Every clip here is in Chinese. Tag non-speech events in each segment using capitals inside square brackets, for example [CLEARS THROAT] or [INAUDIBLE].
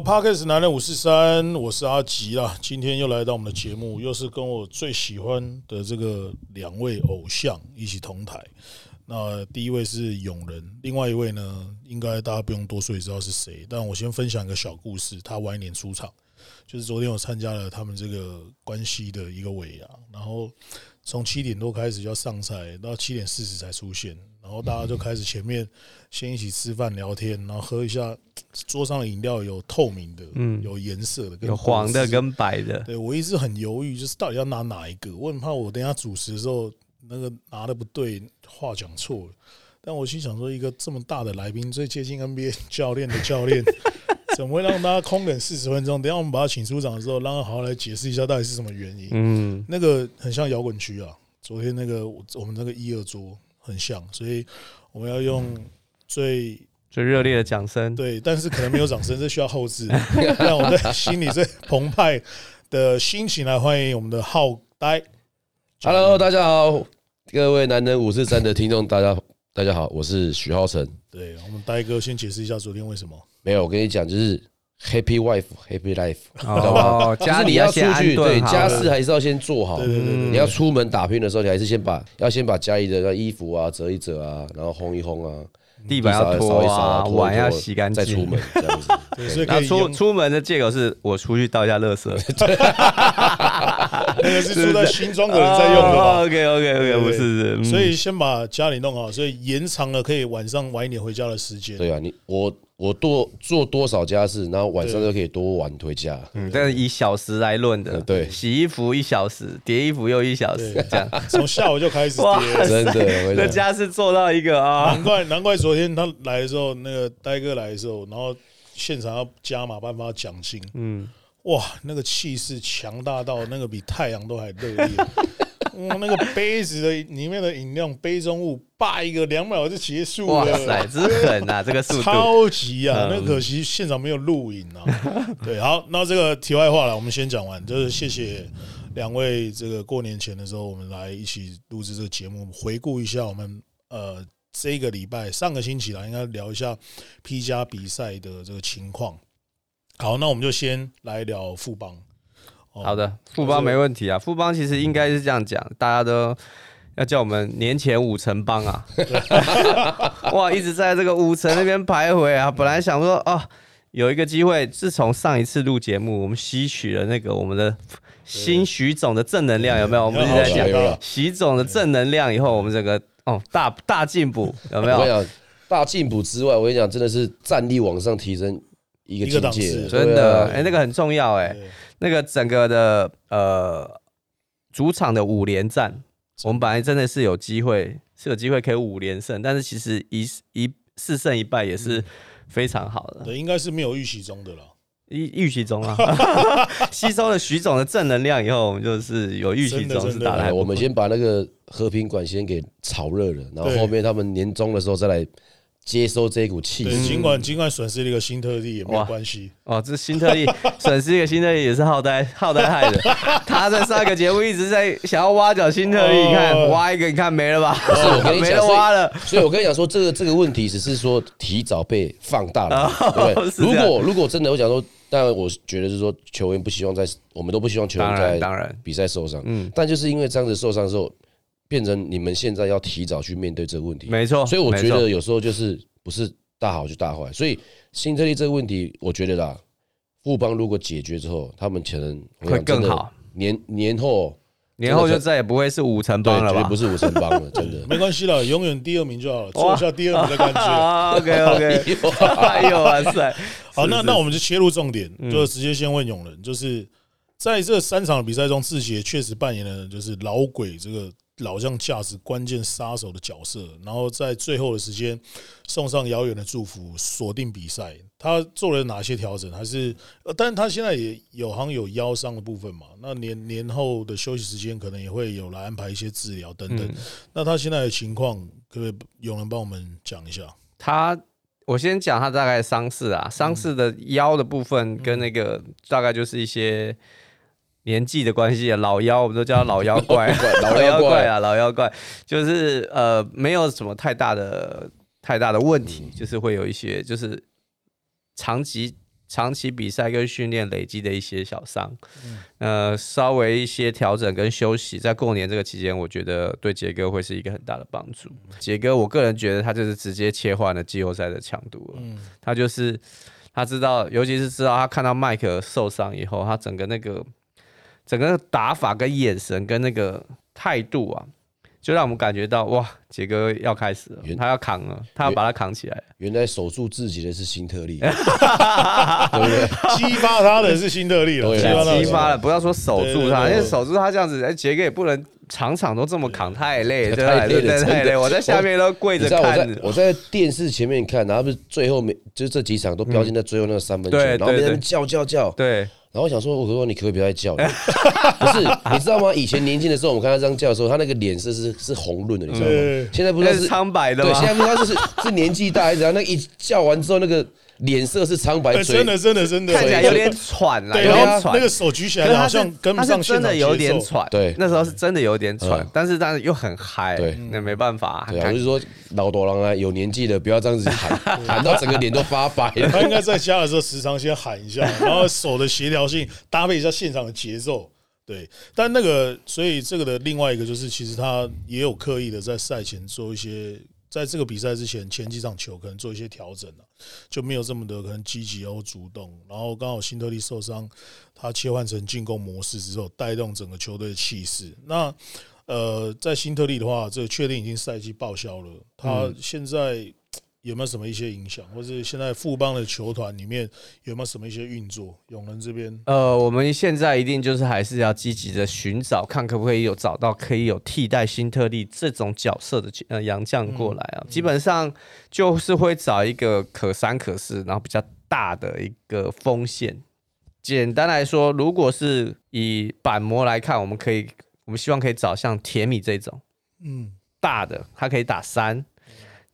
好 p a r k e s 男人五四三，我是阿吉啦。今天又来到我们的节目，又是跟我最喜欢的这个两位偶像一起同台。那第一位是永仁，另外一位呢，应该大家不用多说也知道是谁。但我先分享一个小故事，他晚一点出场，就是昨天我参加了他们这个关系的一个尾牙，然后从七点多开始就要上菜，到七点四十才出现，然后大家就开始前面先一起吃饭聊天，然后喝一下 [TSK] 桌上的饮料有透明的，嗯，有颜色的，有黄的跟白的。对我一直很犹豫，就是到底要拿哪一个，我很怕我等下主持的时候。那个拿的不对，话讲错了。但我心想说，一个这么大的来宾，最接近 NBA [LAUGHS] 教练的教练，[LAUGHS] 怎么会让大家空等四十分钟？等下我们把他请出场的时候，让他好好来解释一下到底是什么原因。嗯，那个很像摇滚区啊。昨天那个我们那个一二桌很像，所以我们要用最最热烈的掌声。对，但是可能没有掌声，[LAUGHS] 这需要后置，让我在心里最澎湃的心情来欢迎我们的浩呆。Hello，大家好。各位男人五四三的听众，大家大家好，我是许浩成。对我们呆哥先解释一下昨天为什么没有。我跟你讲，就是 Happy Wife Happy Life，知道吧？就是你要出去，对家事还是要先做好。对对对你要出门打拼的时候，你还是先把要先把家里的衣服啊折一折啊，然后烘一烘啊。地板要拖啊，碗要洗干净，再出门这样子。[LAUGHS] 那出出门的借口是我出去倒一下垃圾。[LAUGHS] [LAUGHS] 那个是住在新庄的人在用的。OK OK OK，不是，所以先把家里弄好，所以延长了可以晚上晚一点回家的时间。对啊，你我。我多做多少家事，然后晚上就可以多晚回家。嗯，但是以小时来论的，对，洗衣服一小时，叠衣服又一小时，这样。[LAUGHS] 从下午就开始叠。真的，这家事做到一个啊，难怪难怪昨天他来的时候，那个呆哥来的时候，然后现场要加码颁发奖金，嗯，哇，那个气势强大到那个比太阳都还热烈。[LAUGHS] 哇，那个杯子的里面的饮料杯中物，叭一个两秒就结束了。哇塞，真狠啊！[LAUGHS] 这个速度超级啊！那可惜现场没有录影啊。对，好，那这个题外话了，我们先讲完。就是谢谢两位，这个过年前的时候，我们来一起录制这个节目，回顾一下我们呃这个礼拜上个星期啦，应该聊一下 P 加比赛的这个情况。好，那我们就先来聊富邦。好的，富邦没问题啊。富邦其实应该是这样讲，大家都要叫我们年前五城帮啊。[LAUGHS] 哇，一直在这个五城那边徘徊啊。本来想说哦，有一个机会，自从上一次录节目，我们吸取了那个我们的新徐总的正能量，有没有？我们一直在讲徐总的正能量，以后我们这个哦大大进步，有没有？我跟你讲，大进步之外，我跟你讲，真的是战力往上提升一个境界，真的，哎，那个很重要，哎。那个整个的呃主场的五连战，我们本来真的是有机会，是有机会可以五连胜，但是其实一一四胜一败也是非常好的。对，应该是没有预习中的了。预预习中啊，[LAUGHS] 吸收了徐总的正能量以后，我们就是有预期中是打来。我们先把那个和平馆先给炒热了，然后后面他们年终的时候再来。接收这一股气势，尽管尽管损失了一个新特例也没有关系哦。这新特例 [LAUGHS] 损失一个新特例也是浩呆 [LAUGHS] 浩呆害的。他在上一个节目一直在想要挖角新特例，你看挖一个，你看没了吧？不是我跟你讲，[LAUGHS] 挖了。所以我跟你讲说，这个这个问题只是说提早被放大了？如果如果真的我想说，当然我觉得是说球员不希望在，我们都不希望球员在当然比赛受伤。嗯，但就是因为这样子受伤之后。变成你们现在要提早去面对这个问题，没错。所以我觉得有时候就是不是大好就大坏。所以新特利这个问题，我觉得啦，富邦如果解决之后，他们可能会更好。年年后，年后就再也不会是五成帮了吧？不是五成帮了，[LAUGHS] 真的没关系了，永远第二名就好了，做一下第二名的感觉。[LAUGHS] OK OK，哎呦 [LAUGHS] 哇塞！好，那那我们就切入重点，就直接先问永仁，就是在这三场比赛中，志杰确实扮演了就是老鬼这个。老将价值关键杀手的角色，然后在最后的时间送上遥远的祝福，锁定比赛。他做了哪些调整？还是，呃但是他现在也有好像有腰伤的部分嘛？那年年后的休息时间可能也会有来安排一些治疗等等。那他现在的情况，可不可以有人帮我们讲一下？他，我先讲他大概伤势啊，伤势的腰的部分跟那个大概就是一些。年纪的关系啊，老妖我们都叫他 [LAUGHS] 老妖怪，老妖怪啊，老妖怪。就是呃，没有什么太大的太大的问题，就是会有一些就是长期长期比赛跟训练累积的一些小伤，呃，稍微一些调整跟休息，在过年这个期间，我觉得对杰哥会是一个很大的帮助。杰哥，我个人觉得他就是直接切换了季后赛的强度了，他就是他知道，尤其是知道他看到麦克受伤以后，他整个那个整个打法跟眼神跟那个态度啊。就让我们感觉到哇，杰哥要开始了，他要扛了，他要把他扛起来。原来守住自己的是新特利，[LAUGHS] 对不对？激发他的是新特利了，激发了。不要说守住他，因为守住他这样子，哎，杰哥也不能场场都这么扛，太累，太累了，太累。我在下面都跪着看。我在电视前面看，然后不是最后面，就是这几场都标进在最后那个三分球，然后别人叫叫叫，对。然后我想说，我说你可不可以不要再叫了？[LAUGHS] 不是，你知道吗？以前年轻的时候，我们看他这样叫的时候，他那个脸色是是红润的，你知道吗？现在不知道是苍白的，对，现在不知道是是年纪大还是怎样。那一叫完之后，那个。脸色是苍白，真的真的真的看起来有点喘了，有点喘。那个手举起来好像跟不上真的有点喘。对，那时候是真的有点喘，但是但是又很嗨。对，那没办法。对，就是说老多郎啊，有年纪的不要这样子喊，[LAUGHS] 喊到整个脸都发白。他应该在家的时候时常先喊一下，[LAUGHS] 然后手的协调性搭配一下现场的节奏。对，但那个所以这个的另外一个就是，其实他也有刻意的在赛前做一些。在这个比赛之前，前几场球可能做一些调整了，就没有这么的可能积极或主动。然后刚好辛特利受伤，他切换成进攻模式之后，带动整个球队的气势。那呃，在辛特利的话，这确定已经赛季报销了。他现在。有没有什么一些影响，或是现在富邦的球团里面有没有什么一些运作？永仁这边，呃，我们现在一定就是还是要积极的寻找，看可不可以有找到可以有替代新特利这种角色的呃洋将过来啊。基本上就是会找一个可三可四，然后比较大的一个锋线。简单来说，如果是以板模来看，我们可以，我们希望可以找像铁米这种，嗯，大的，他可以打三。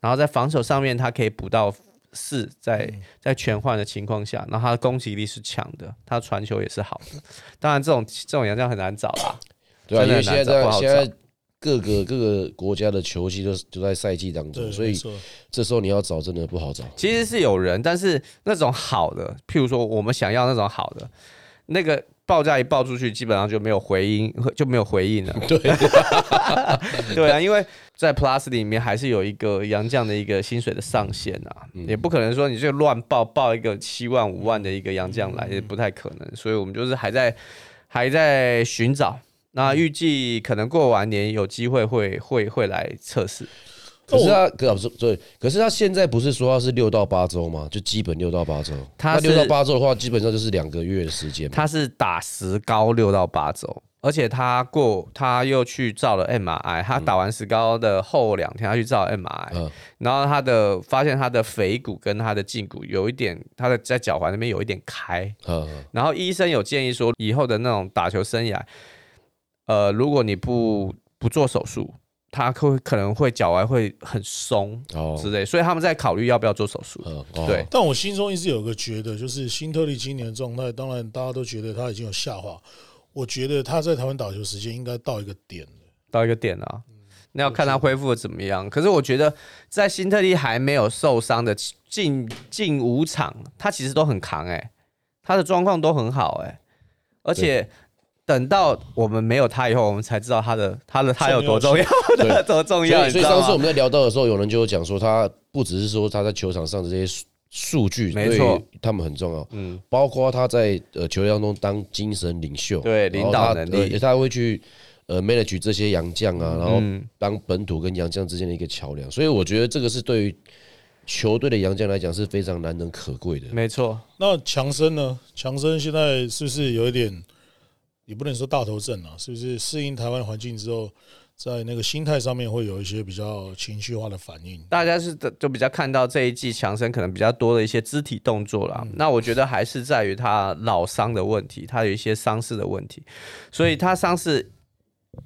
然后在防守上面，他可以补到四，在在全换的情况下，然后他的攻击力是强的，他传球也是好的。当然，这种这种洋将很难找啦，[COUGHS] 对啊，因为现在现在各个各个国家的球星都都在赛季当中，所以这时候你要找真的不好找。其实是有人，但是那种好的，譬如说我们想要那种好的那个。报价一报出去，基本上就没有回音，[LAUGHS] 就没有回应了。[LAUGHS] 对，[LAUGHS] 对啊，因为在 Plus 里面还是有一个杨绛的一个薪水的上限啊，也不可能说你这乱报报一个七万五万的一个杨绛来，也不太可能。所以我们就是还在还在寻找，那预计可能过完年有机会会会会来测试。可是他，可是对，可是他现在不是说他是六到八周吗？就基本六到八周。他六到八周的话，基本上就是两个月的时间。他是打石膏六到八周，而且他过他又去照了 MRI。他打完石膏的后两天，他去照 MRI，然后他的发现他的腓骨跟他的胫骨有一点，他的在脚踝那边有一点开。然后医生有建议说，以后的那种打球生涯，呃，如果你不不做手术。他会可能会脚踝会很松哦之类，所以他们在考虑要不要做手术。对，但我心中一直有个觉得，就是新特利今年的状态，当然大家都觉得他已经有下滑。我觉得他在台湾打球时间应该到一个点到一个点啊。那要看他恢复的怎么样。可是我觉得在新特利还没有受伤的近近五场，他其实都很扛哎，他的状况都很好哎，而且。等到我们没有他以后，我们才知道他的他的他有多重要，[LAUGHS] 多重要。所以上次我们在聊到的时候，有人就有讲说，他不只是说他在球场上的这些数据，没错，他们很重要。嗯，包括他在呃球队当中当精神领袖，对领导能力，他会去呃 manage 这些洋将啊，然后当本土跟洋将之间的一个桥梁。所以我觉得这个是对于球队的洋将来讲是非常难能可贵的。没错。那强森呢？强森现在是不是有一点？也不能说大头症啊，是不是适应台湾环境之后，在那个心态上面会有一些比较情绪化的反应？大家是就比较看到这一季强生可能比较多的一些肢体动作啦。那我觉得还是在于他老伤的问题，他有一些伤势的问题，所以他伤势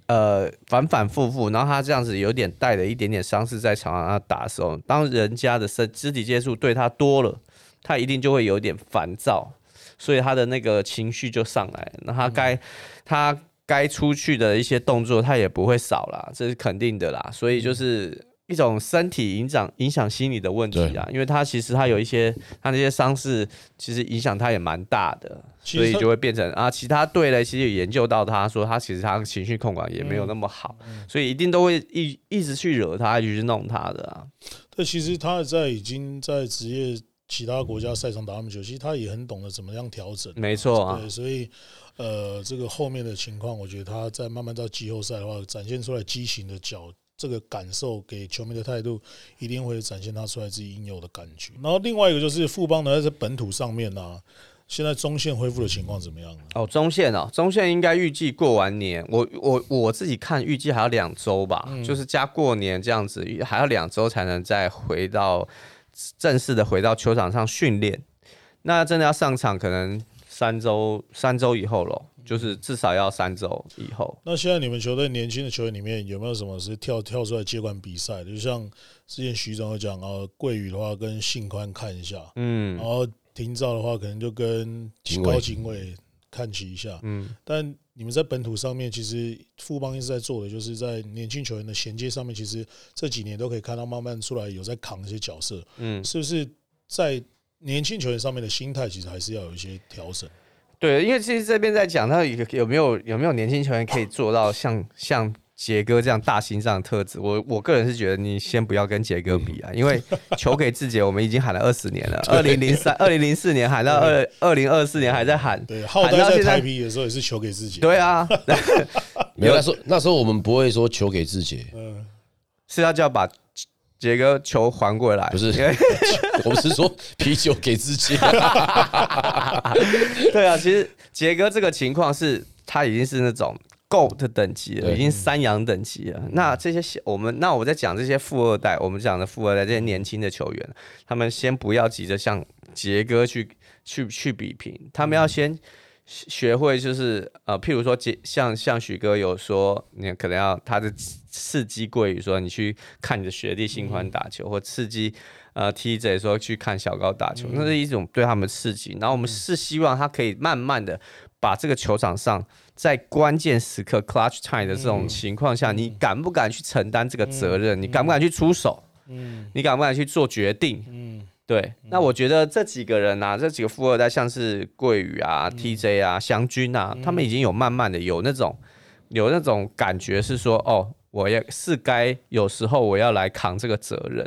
呃反反复复，然后他这样子有点带了一点点伤势在场上打的时候，当人家的身肢体接触对他多了，他一定就会有点烦躁。所以他的那个情绪就上来，那他该他该出去的一些动作，他也不会少啦，这是肯定的啦。所以就是一种身体影响影响心理的问题啊，因为他其实他有一些他那些伤势，其实影响他也蛮大的，所以就会变成啊，其他队呢其实研究到他说他其实他情绪控管也没有那么好，所以一定都会一一直去惹他，一直去弄他的啊。对，其实他在已经在职业其他国家赛场打那么久，其实他也很懂得怎么样调整。没错啊，对，所以呃，这个后面的情况，我觉得他在慢慢到季后赛的话，展现出来畸形的脚，这个感受给球迷的态度，一定会展现他出来自己应有的感觉。然后另外一个就是富邦呢，在本土上面呢，现在中线恢复的情况怎么样呢？哦，中线哦，中线应该预计过完年，我我我自己看预计还要两周吧，就是加过年这样子，还要两周才能再回到正式的回到球场上训练。那真的要上场，可能。三周，三周以后咯，就是至少要三周以后。那现在你们球队年轻的球员里面有没有什么是跳跳出来接管比赛的？就像之前徐总有讲啊，桂宇的话跟信宽看一下，嗯，然后廷照的话可能就跟高警卫看齐一下，嗯。但你们在本土上面，其实富邦一直在做的，就是在年轻球员的衔接上面，其实这几年都可以看到慢慢出来有在扛一些角色，嗯，是不是在？年轻球员上面的心态其实还是要有一些调整。对，因为其实这边在讲，他有有没有有没有年轻球员可以做到像像杰哥这样大心脏特质？我我个人是觉得你先不要跟杰哥比啊，因为球给自己，我们已经喊了二十年了，[LAUGHS] 二零零三、二零零四年喊到二二零二四年还在喊，对，喊到现在台皮的时候也是球给自己。对啊，[LAUGHS] 没有那时候那时候我们不会说球给自己，嗯，是要叫把。杰哥球还过来，不是，[LAUGHS] 我是说啤酒给自己。对啊，其实杰哥这个情况是，他已经是那种 GOAT 等级了，已经三洋等级了。那这些我们，那我在讲这些富二代，我们讲的富二代这些年轻的球员，他们先不要急着向杰哥去去去比拼，他们要先。学会就是呃，譬如说杰，像像许哥有说，你可能要他的刺激贵于说，你去看你的学弟新欢打球，或刺激呃 TJ 说去看小高打球，那是一种对他们刺激。然后我们是希望他可以慢慢的把这个球场上在关键时刻 clutch time 的这种情况下，你敢不敢去承担这个责任？你敢不敢去出手？嗯，你敢不敢去做决定？嗯。对，那我觉得这几个人呐，这几个富二代，像是桂宇啊、TJ 啊、祥军啊，他们已经有慢慢的有那种有那种感觉，是说哦，我也是该有时候我要来扛这个责任。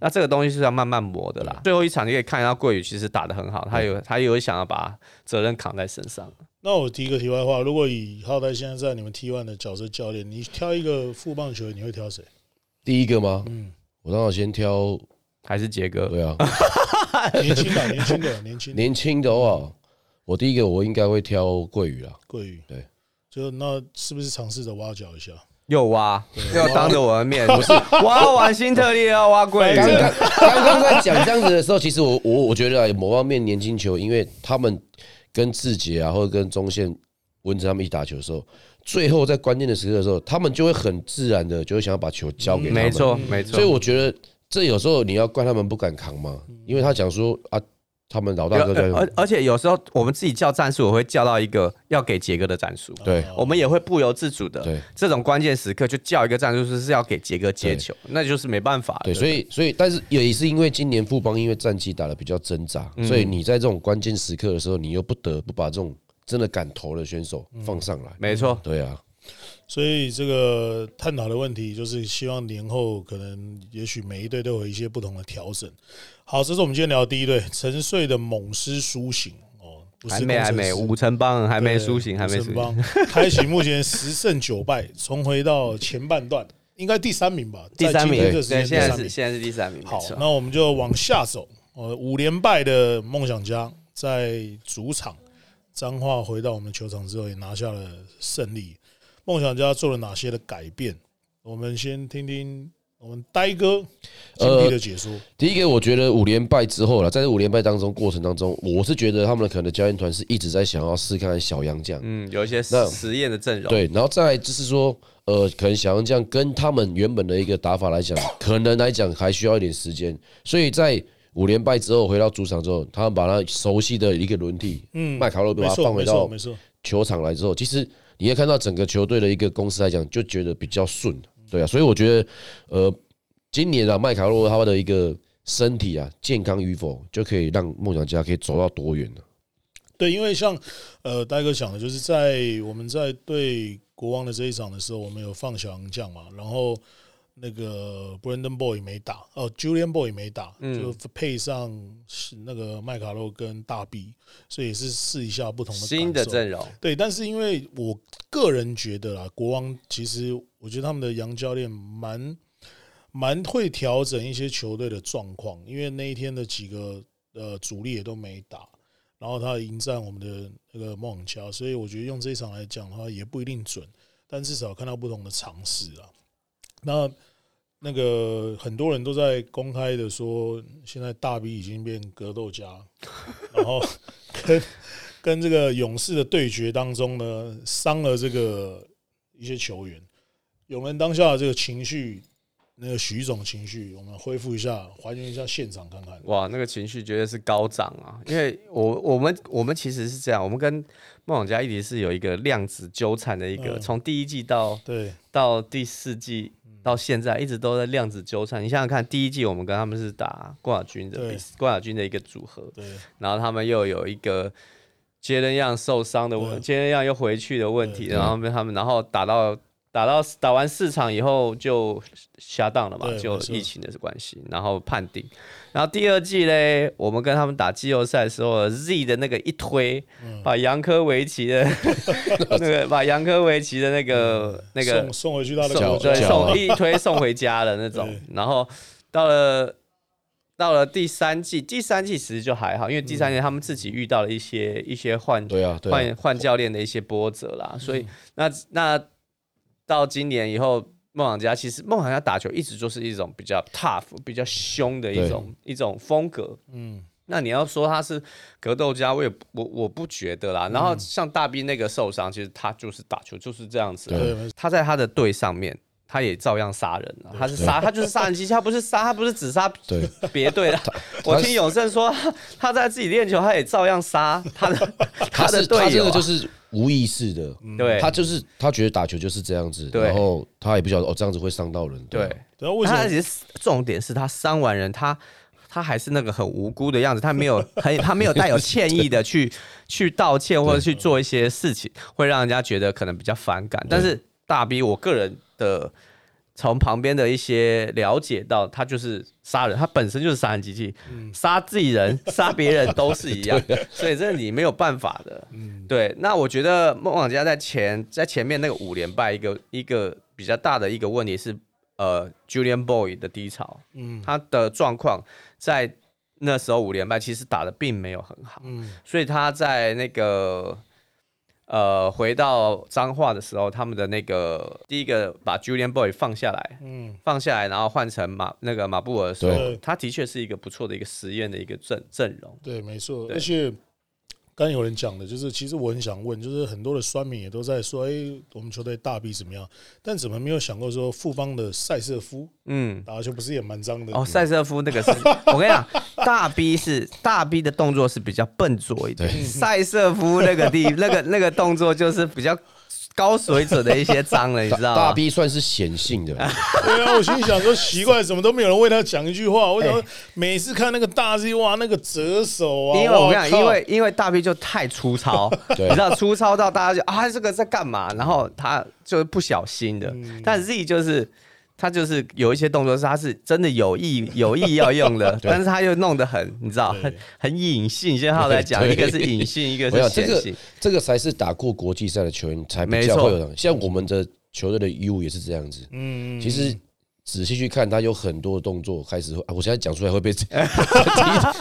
那这个东西是要慢慢磨的啦。最后一场你可以看到桂宇其实打的很好，他有他有想要把责任扛在身上。那我提一个题外话，如果以浩代现在在你们 T one 的角色教练，你挑一个副棒球，你会挑谁？第一个吗？嗯，我当然先挑。还是杰哥？对啊，[LAUGHS] 年轻的，年轻的，年轻年轻的话，我第一个我应该会挑桂鱼啊。桂鱼，对，就那是不是尝试着挖角一下？又挖，又当着我的面，不是挖完新特利要挖桂鱼。刚刚刚刚在讲这样子的时候，其实我我我觉得某方面年轻球，因为他们跟志杰啊，或者跟中线文哲他们一起打球的时候，最后在关键的时刻的时候，他们就会很自然的就会想要把球交给他们。没错，没错。所以我觉得。这有时候你要怪他们不敢扛嘛？因为他讲说啊，他们老大哥在。而而且有时候我们自己叫战术，我会叫到一个要给杰哥的战术。对，我们也会不由自主的。对，这种关键时刻就叫一个战术是是要给杰哥接球，那就是没办法。对，所以所以但是也是因为今年富邦因为战绩打的比较挣扎，所以你在这种关键时刻的时候，你又不得不把这种真的敢投的选手放上来。没错，对啊。所以这个探讨的问题就是希望年后可能也许每一队都有一些不同的调整。好，这是我们今天聊的第一对沉睡的猛狮苏醒哦，还没还没五城帮还没苏醒，还没苏醒，开启目前十胜九败，重回到前半段，应该第三名吧？第三名，对，现在是现在是第三名。好，那我们就往下走。呃，五连败的梦想家在主场彰化回到我们球场之后，也拿下了胜利。梦想家做了哪些的改变？我们先听听我们呆哥精辟的解说。第一个，我觉得五连败之后了，在这五连败当中过程当中，我是觉得他们可能教练团是一直在想要试看小杨将，嗯，有一些实验的阵容。对，然后再就是说，呃，可能小杨将跟他们原本的一个打法来讲，[COUGHS] 可能来讲还需要一点时间。所以在五连败之后回到主场之后，他们把他熟悉的一个轮替，嗯，麦卡洛把他放回到球场来之后，其实。你也看到整个球队的一个公司来讲，就觉得比较顺，对啊，所以我觉得，呃，今年啊，麦卡洛他的一个身体啊健康与否，就可以让梦想家可以走到多远呢？对，因为像呃，大哥讲的，就是在我们在对国王的这一场的时候，我们有放小杨将嘛，然后那个 Brandon Boy 没打，哦，Julian Boy 没打，就配上是那个麦卡洛跟大 B，所以也是试一下不同的新的阵容，对，但是因为我个人觉得啦，国王其实我觉得他们的杨教练蛮蛮会调整一些球队的状况，因为那一天的几个呃主力也都没打，然后他迎战我们的那个梦想家，所以我觉得用这一场来讲的话也不一定准，但至少看到不同的尝试啊。那那个很多人都在公开的说，现在大 B 已经变格斗家，然后跟跟这个勇士的对决当中呢，伤了这个一些球员，勇人当下的这个情绪，那个徐总情绪，我们恢复一下，还原一下现场看看。哇，那个情绪绝对是高涨啊！因为我我们我们其实是这样，我们跟梦想家一直是有一个量子纠缠的一个，嗯从第一季到对到第四季到现在一直都在量子纠缠。你想想看，第一季我们跟他们是打冠亚军的比，冠亚军的一个组合，对然后他们又有一个杰伦样受伤的问，对杰伦样又回去的问题，然后被他们然后打到打到打完四场以后就下档了嘛，就疫情的关系，然后判定。然后第二季嘞，我们跟他们打季后赛的时候，Z 的那个一推，嗯 [LAUGHS] 把杨科维奇的那个把杨科维奇的那个那个送送回去他的送国家对送一推送回家的那种。然后到了到了第三季，第三季其实就还好，因为第三季他们自己遇到了一些一些换对啊，对啊，换换教练的一些波折啦，所以那那到今年以后。梦想家其实梦想家打球一直就是一种比较 tough、比较凶的一种一种风格，嗯，那你要说他是格斗家，我也我我不觉得啦。然后像大兵那个受伤，其实他就是打球就是这样子啊，对，他在他的队上面，他也照样杀人啊，他是杀，他就是杀人机器，他不是杀，他不是只杀 [LAUGHS] 对。别队的。[LAUGHS] 我听永胜说，他他在自己练球，他也照样杀他的 [LAUGHS] 他的是他这队友啊，个就是无意识的，对。他就是他觉得打球就是这样子，对。然后他也不晓得哦这样子会伤到人，对。啊。然后为什么？他其实重点是他伤完人，他他还是那个很无辜的样子，他没有很他没有带有歉意的去去道歉或者去做一些事情，会让人家觉得可能比较反感。但是大 B，我个人的从旁边的一些了解到，他就是杀人，他本身就是杀人机器，杀自己人、[LAUGHS] 杀别人都是一样，所以这你没有办法的。对，那我觉得梦想家在前在前面那个五连败，一个一个比较大的一个问题是，呃，Julian Boy 的低潮，嗯。他的状况在那时候五连败其实打的并没有很好，嗯。所以他在那个呃回到彰化的时候，他们的那个第一个把 Julian Boy 放下来，嗯，放下来，然后换成马那个马布尔的时候对，他的确是一个不错的一个实验的一个阵阵容。对，没错。对而且刚有人讲的，就是其实我很想问，就是很多的酸民也都在说，哎，我们球队大 B 怎么样？但怎么没有想过说富邦的塞瑟夫嗯，打球不是也蛮脏的？哦，塞瑟夫那个是，我跟你讲，[LAUGHS] 大 B 是大 B 的动作是比较笨拙一点，塞瑟夫那个地那个那个动作就是比较高水准的一些脏了，[LAUGHS] 你知道吗？大 B 算是显性的，[LAUGHS] 对啊，我心里想说奇怪，怎么都没有人为他讲一句话？[LAUGHS] 我想哎说每次看那个大 Z，哇，那个折手啊，因为我跟你讲，因为因为大 B 就太粗糙，对你知道粗糙到大家就啊这个在干嘛？然后他就是不小心的，嗯但 Z 就是。他就是有一些动作是他是真的有意 [LAUGHS] 有意要用的，但是他又弄得很，你知道，很很隐性。现在他来讲，一个是隐性，[LAUGHS] 一个是显性。这个才是打过国际赛的球员才比没错较会有的。像我们的球队的 U 也是这样子，嗯，其实仔细去看，他有很多动作开始会，啊我现在讲出来会被 [LAUGHS] 踢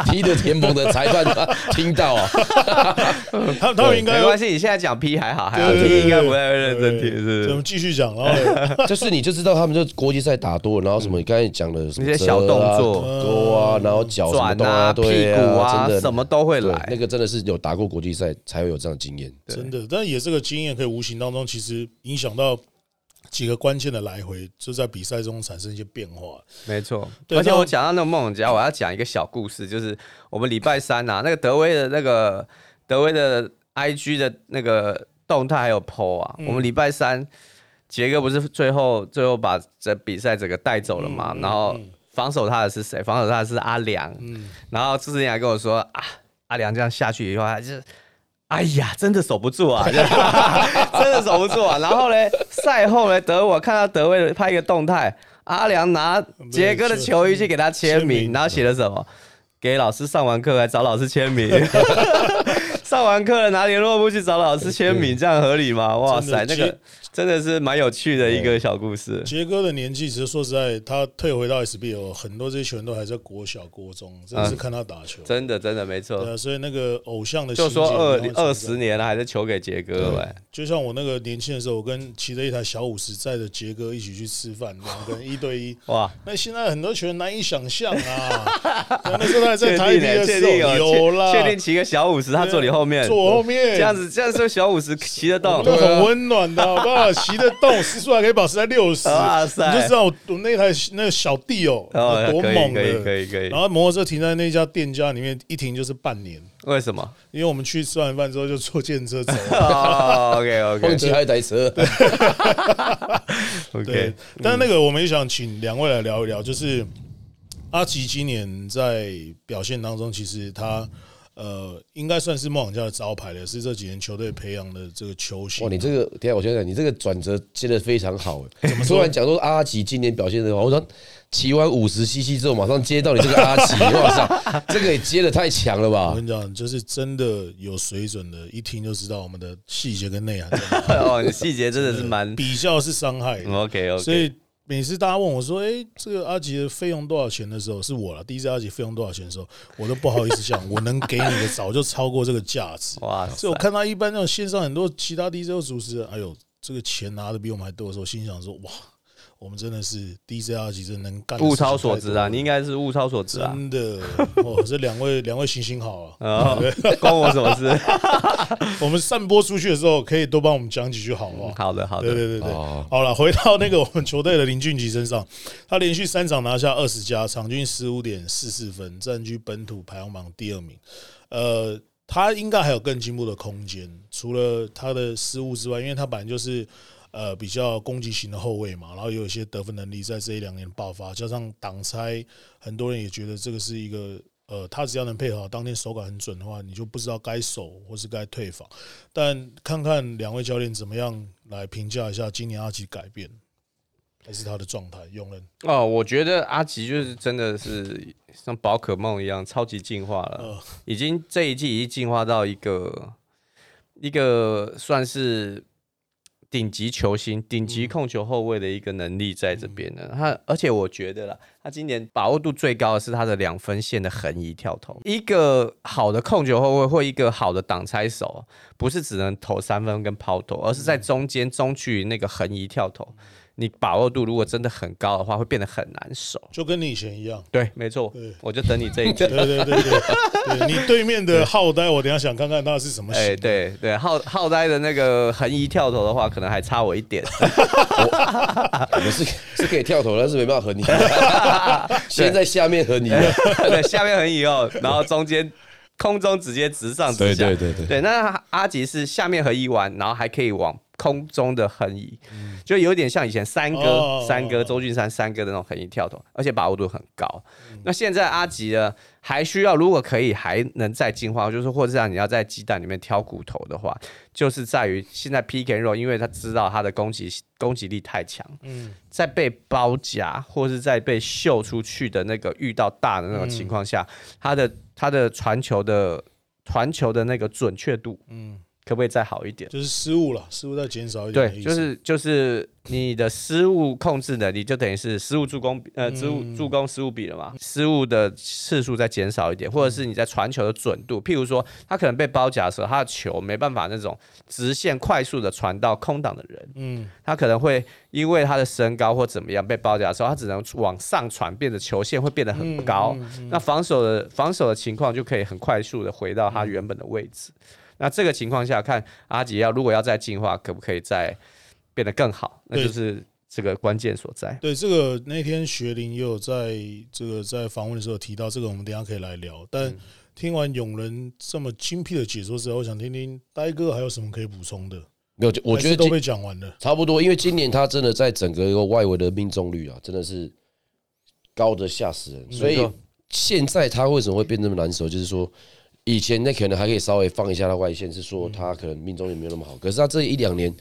踢的联盟的裁判听到啊。[LAUGHS] 他他们应该没关系，你现在讲 P 还好，还好应该不会认真听，我们继续讲，然后就是你就知道他们就国际赛打多了，然后什么你刚才讲的什么那些小动作多啊，然后脚什么屁股啊，真的什么都会对来。那个真的是有打过国际赛才会有这样的经验。真的，但也这个经验可以无形当中其实影响到几个关键的来回，就在比赛中产生一些变化。没错，而且我讲到那个梦想家，我要讲一个小故事，就是我们礼拜三啊，那个德威的那个德威的 IG 的那个动态还有 PO 啊，嗯我们礼拜三杰哥不是最后最后把这比赛整个带走了嘛？然后防守他的是谁？防守他的是阿良。然后之前还跟我说啊，阿良这样下去以后，他就哎呀，真的守不住啊，[LAUGHS] [LAUGHS] 真的守不住啊。然后呢，赛后呢，德我看到德威拍一个动态，阿良拿杰哥的球衣去给他签名，然后写了什么？给老师上完课来找老师签名。[LAUGHS] 上完课了拿联络簿去找老师签名，这样合理吗？哇塞，那个。[LAUGHS] 真的是蛮有趣的一个小故事。杰哥的年纪，其实说实在，他退回到 SBL，很多这些球员都还在国小、国中，真的是看他打球。真的，真的没错。对啊，所以那个偶像的，就说二二十年了，还在球给杰哥呗。就像我那个年轻的时候，我跟骑着一台小五十，载的杰哥一起去吃饭，两个人一对一。哇，那现在很多球员难以想象啊。[LAUGHS] 那时候他在台里的时候有了，确定骑个小五十，他坐你后面，坐后面，这样子，这样说小五十骑得动，都很温暖的，好不好？骑得动。时速还可以保持在六十，你就知道我那台那个小弟哦，多猛的，可以可以可以。然后摩托车停在那家店家里面，一停就是半年。为什么？因为我们去吃完饭之后就坐电车走。OK OK，放弃一台车。[LAUGHS] OK，但是那个我们也想请两位来聊一聊，就是阿吉今年在表现当中，其实他。呃，应该算是梦想家的招牌了，是这几年球队培养的这个球星。哇，你这个，等下我觉得你这个转折接的非常好。怎么突然讲说阿奇今年表现的话？我说骑完五十 CC 之后，马上接到你这个阿奇，[LAUGHS] 哇塞，这个也接的太强了吧？我跟你讲，就是真的有水准的，一听就知道我们的细节跟内涵。[LAUGHS] 哦，细节真的是蛮比较是伤害。OK OK，所以。每次大家问我说：“哎，这个阿吉的费用多少钱？”的时候，是我了。第一次阿吉费用多少钱的时候，我都不好意思讲，我能给你的早就超过这个价值。[LAUGHS] 哇！所以我看到一般那种线上很多其他 DJ 主持人，哎呦，这个钱拿的比我们还多的时候，心想说：“哇。”我们真的是 DJ 二级，真能干物超所值啊！你应该是物超所值啊！真的，哦，这两位 [LAUGHS] 两位行行好啊！关我什么事？[LAUGHS] 我们散播出去的时候，可以多帮我们讲几句好吗？好的，好的，对对对对。好了，回到那个 [LAUGHS] 我们球队的林俊杰身上，他连续三场拿下二十加，场均十五点四四分，占据本土排行榜第二名。呃，他应该还有更进步的空间，除了他的失误之外，因为他本来就是。呃，比较攻击型的后卫嘛，然后有一些得分能力，在这一两年爆发，加上挡拆，很多人也觉得这个是一个呃，他只要能配合，当天手感很准的话，你就不知道该守或是该退防。但看看两位教练怎么样来评价一下今年阿吉改变，还是他的状态？用人哦，我觉得阿吉就是真的是像宝可梦一样超级进化了，已经这一季已经进化到一个一个算是。顶级球星、顶级控球后卫的一个能力在这边呢。他而且我觉得啦，他今年把握度最高的是他的两分线的横移跳投。一个好的控球后卫或一个好的挡拆手，不是只能投三分跟抛投，而是在中间中距那个横移跳投。你把握度如果真的很高的话，会变得很难守，就跟你以前一样。对，没错。我就等你这一句。[LAUGHS] 对对对对，你对面的浩呆，我等下想看看他是什么型。哎，对对，浩浩呆的那个横移跳投的话，可能还差我一点。[LAUGHS] [LAUGHS] 我是是可以跳投，但是没办法和你。先在下面和你，对，下面横移哦，然后中间空中直接直上直下。对对对对。对，那阿吉是下面和一完，然后还可以往。空中的横移，就有点像以前三哥、三哥周俊山三哥的那种横移跳投，而且把握度很高。那现在阿吉呢，还需要如果可以还能再进化，就是或者让你要在鸡蛋里面挑骨头的话，就是在于现在 PK 肉，因为他知道他的攻击攻击力太强，嗯，在被包夹或是在被秀出去的那个遇到大的那种情况下，他的他的传球的传球的那个准确度，嗯。可不可以再好一点？就是失误了，失误再减少一点。对，就是就是你的失误控制能力，就等于是失误助攻呃，失误助攻失误比了嘛？失误的次数再减少一点，或者是你在传球的准度，譬如说他可能被包夹的时候，他的球没办法那种直线快速的传到空档的人，嗯，他可能会因为他的身高或怎么样被包夹的时候，他只能往上传，变得球线会变得很高，那防守的防守的情况就可以很快速的回到他原本的位置。那这个情况下，看阿杰要如果要再进化，可不可以再变得更好？那就是这个关键所在。对，这个那天学林也有在这个在访问的时候提到，这个我们等下可以来聊。但听完永仁这么精辟的解说之后，我想听听呆哥还有什么可以补充的。没有，我觉得都被讲完了。差不多，因为今年他真的在整个一个外围的命中率啊，真的是高的吓死人。所以现在他为什么会变这么难守？就是说，以前那可能还可以稍微放一下他外线，是说他可能命中率没有那么好。可是他这一两年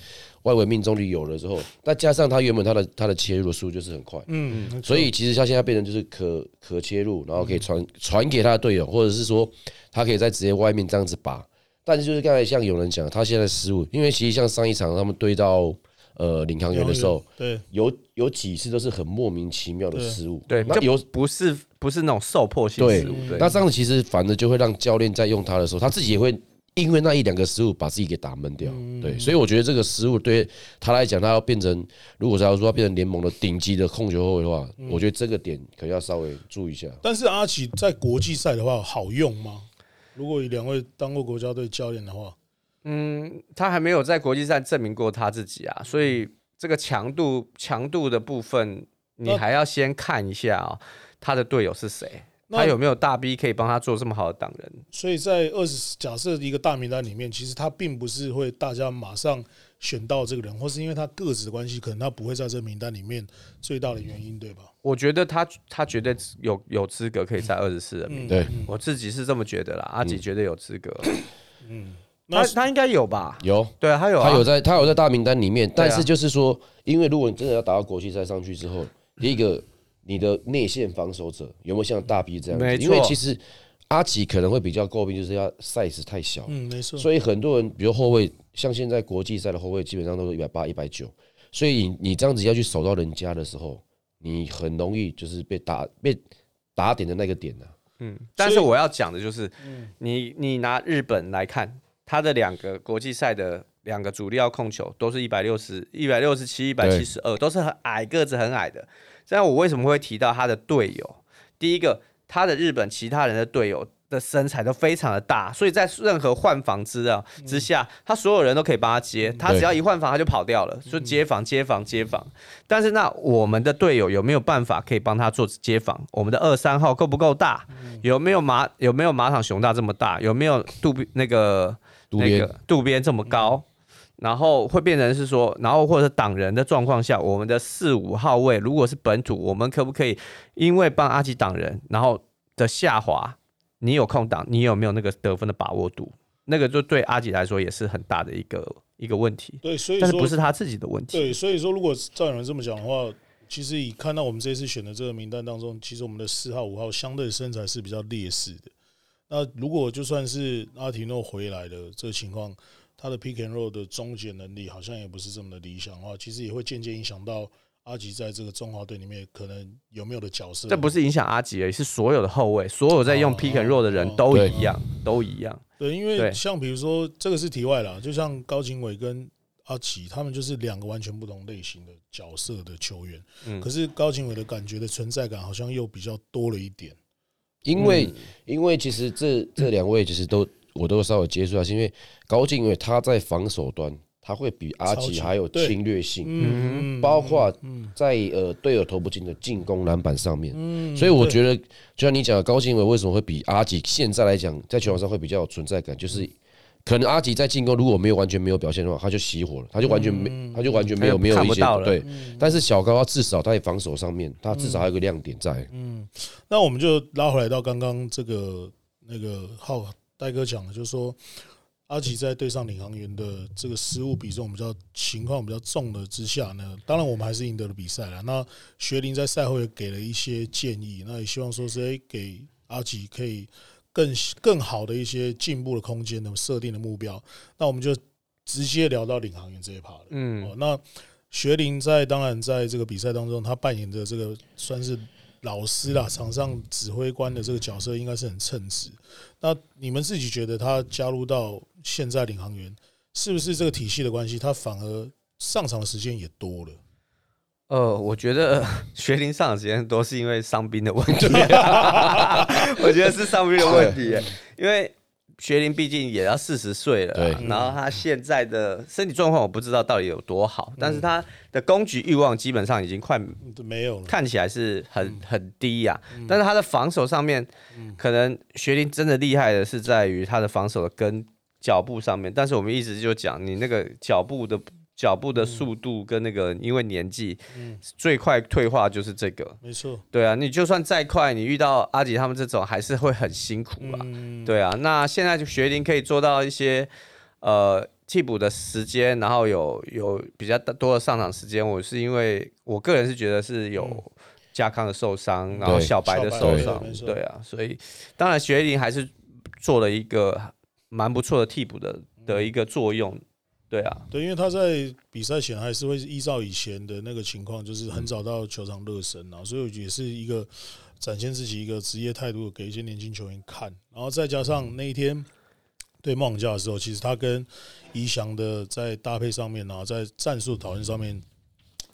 外围命中率有了之后，再加上他原本他的他的切入的速度就是很快，嗯，所以其实他现在变成就是可可切入，然后可以传传给他的队友，或者是说他可以在直接外面这样子拔。但是就是刚才像有人讲，他现在失误，因为其实像上一场他们对到呃领航员的时候，对，有有几次都是很莫名其妙的失误。对，那有不是不是那种受迫性对失误，对，那这样子其实反而就会让教练在用他的时候，他自己也会因为那一两个失误把自己给打闷掉。嗯对，所以我觉得这个失误对他来讲，他要变成如果是要说要变成联盟的顶级的控球后卫的话，嗯我觉得这个点可能要稍微注意一下。但是阿奇在国际赛的话好用吗？如果两位当过国家队教练的话，嗯，他还没有在国际赛证明过他自己啊，所以这个强度强度的部分，你还要先看一下啊、他的队友是谁，那他有没有大 B 可以帮他做这么好的挡人？所以在二十假设一个大名单里面，其实他并不是会大家马上选到这个人，或是因为他个子的关系，可能他不会在这个名单里面最大的原因，对吧？我觉得他他绝对有有资格可以在二十四人名，嗯，对我自己是这么觉得啦。阿吉绝对有资格，那他他应该有吧？有，对啊，他有、啊，他有在他有在大名单里面，但是就是说，因为如果你真的要打到国际赛上去之后，第一个你的内线防守者有没有像大 B 这样子？因为其实阿吉可能会比较诟病，就是要 size 太小，嗯，没错，所以很多人，比如后卫，像现在国际赛的后卫基本上都是一百八、一百九，所以你你这样子要去守到人家的时候，你很容易就是被打被打点的那个点呢、嗯，但是我要讲的就是，你你拿日本来看，他的两个国际赛的两个主力要控球都是一百六十一百六十七、一百七十二，都是很矮个子很矮的。这样我为什么会提到他的队友？第一个，他的日本其他人的队友的身材都非常的大，所以在任何换防之啊之下，他所有人都可以帮他接，他只要一换防他就跑掉了，说接防接防接防。但是那我们的队友有没有办法可以帮他做接防？我们的二三号够不够大？有没有马有没有马场熊大这么大？有没有渡边那个那个渡边这么高？然后会变成是说，然后或者是挡人的状况下，我们的四五号位如果是本土，我们可不可以因为帮阿吉挡人，然后的下滑，你有空档，你有没有那个得分的把握度？那个就对阿吉来说也是很大的一个一个问题，对，所以但是不是他自己的问题。对，所以说如果照有人这么讲的话，其实以看到我们这次选的这个名单当中，其实我们的四号、五号相对身材是比较劣势的。那如果就算是阿提诺回来的这个情况，他的 pick and roll 的终结能力好像也不是这么的理想的话，其实也会渐渐影响到阿吉在这个中华队里面可能有没有的角色。这不是影响阿吉而已，是所有的后卫，所有在用哦 pick and roll 的人都一样，都一样。对，因为像比如说这个是题外啦，就像高景伟跟阿奇，他们就是两个完全不同类型的角色的球员。嗯可是高景伟的感觉的存在感好像又比较多了一点。因为、嗯因为其实这这两位其实都我都稍微接触一下，因为高进伟他在防守端他会比阿吉还有侵略性，嗯，包括嗯在呃队友投不进的进攻篮板上面。嗯所以我觉得，就像你讲的，高进伟为什么会比阿吉现在来讲在球场上会比较有存在感，就是可能阿吉在进攻如果没有完全没有表现的话，他就熄火了，他就完全没，他就完全没有没有一些对。但是小高他至少他在防守上面，他至少还有个亮点在。嗯。那我们就拉回来到刚刚这个那个浩戴哥讲的，就是说阿吉在对上领航员的这个失误比重比较情况比较重的之下呢，当然我们还是赢得了比赛了。那学林在赛后也给了一些建议，那也希望说是诶给阿吉可以更 [LAUGHS] 更好的一些进步的空间的设定的目标。那我们就直接聊到领航员这一趴了。嗯哦，那学林在当然在这个比赛当中，他扮演的这个算是老师啦，场上指挥官的这个角色应该是很称职。那你们自己觉得他加入到现在领航员，是不是这个体系的关系，他反而上场的时间也多了？呃，我觉得学龄上场时间多是因为伤兵的问题，[LAUGHS] [LAUGHS] 我觉得是伤兵的问题，[LAUGHS] 因为学龄毕竟也要四十岁了啊，对。然后他现在的身体状况我不知道到底有多好，但是他的攻击欲望基本上已经快嗯没有了。看起来是很很低呀、但是他的防守上面，可能学林真的厉害的是在于他的防守的跟脚步上面，但是我们一直就讲你那个脚步的脚步的速度跟那个，因为年纪，最快退化就是这个。没错，对啊，你就算再快，你遇到阿吉他们这种，还是会很辛苦啊。嗯，对啊，那现在就学龄可以做到一些呃替补的时间，然后有有比较多的上场时间。我是因为我个人是觉得是有加康的受伤，然后小白的受伤对啊，所以当然学龄还是做了一个蛮不错的替补的的一个作用。对啊，对，因为他在比赛前还是会依照以前的那个情况，就是很早到球场热身啊，所以也是一个展现自己一个职业态度，给一些年轻球员看。然后再加上那一天对孟加的时候，其实他跟宜翔的在搭配上面，然后在战术讨论上面。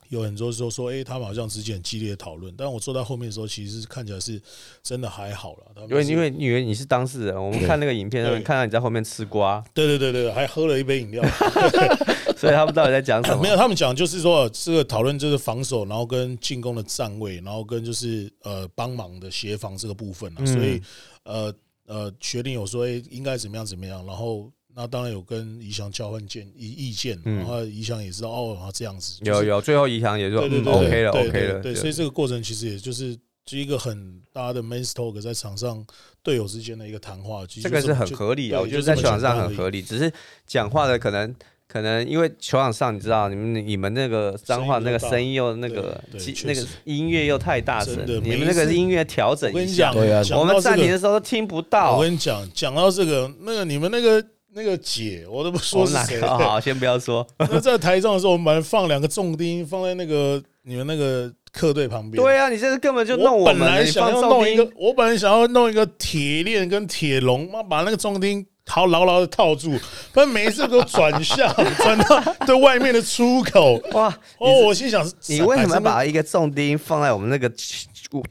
有很多时候说，哎、他们好像之间很激烈的讨论，但我坐在后面的时候，其实看起来是真的还好了。因为因为因为你是当事人，我们看那个影片上面对看到你在后面吃瓜，[LAUGHS] 对对对对，还喝了一杯饮料。[LAUGHS] 所以他们到底在讲什么？[LAUGHS] 没有，他们讲就是说这个讨论就是防守，然后跟进攻的站位，然后跟就是呃帮忙的协防这个部分啊。嗯所以呃呃，学定有说哎、应该怎么样怎么样，然后那当然有跟宜翔交换见意意见，嗯然后宜翔也知道哦，然后这样子有有，最后宜翔也说嗯对对对 OK 了 OK 了，对对，所以这个过程其实也就是。就一个很大的 man talk 在场上队友之间的一个谈话，这个是很合理啊，我觉得在球场上很。合理，只是讲话的可能可能因为球场上你知道，你们你们那个脏话那个声音又那个那个音乐又太大声，你们那个音乐调整一下我跟你讲，，我们暂停的时候都听不到我。跟你讲，讲到这个，那个你们那个那个姐，我都不说是谁。[LAUGHS] 好，先不要说。那在台上的时候，我们放两个重钉放在那个你们那个客队旁边。对啊，你这是根本就弄我本来想要弄一个，，我本来想要弄一个铁链跟铁笼，妈把那个重钉好牢牢的套住，但每一次都转向，[LAUGHS] 转到对外面的出口。哇！哦，我心想，你为什么要把一个重钉放在我们那个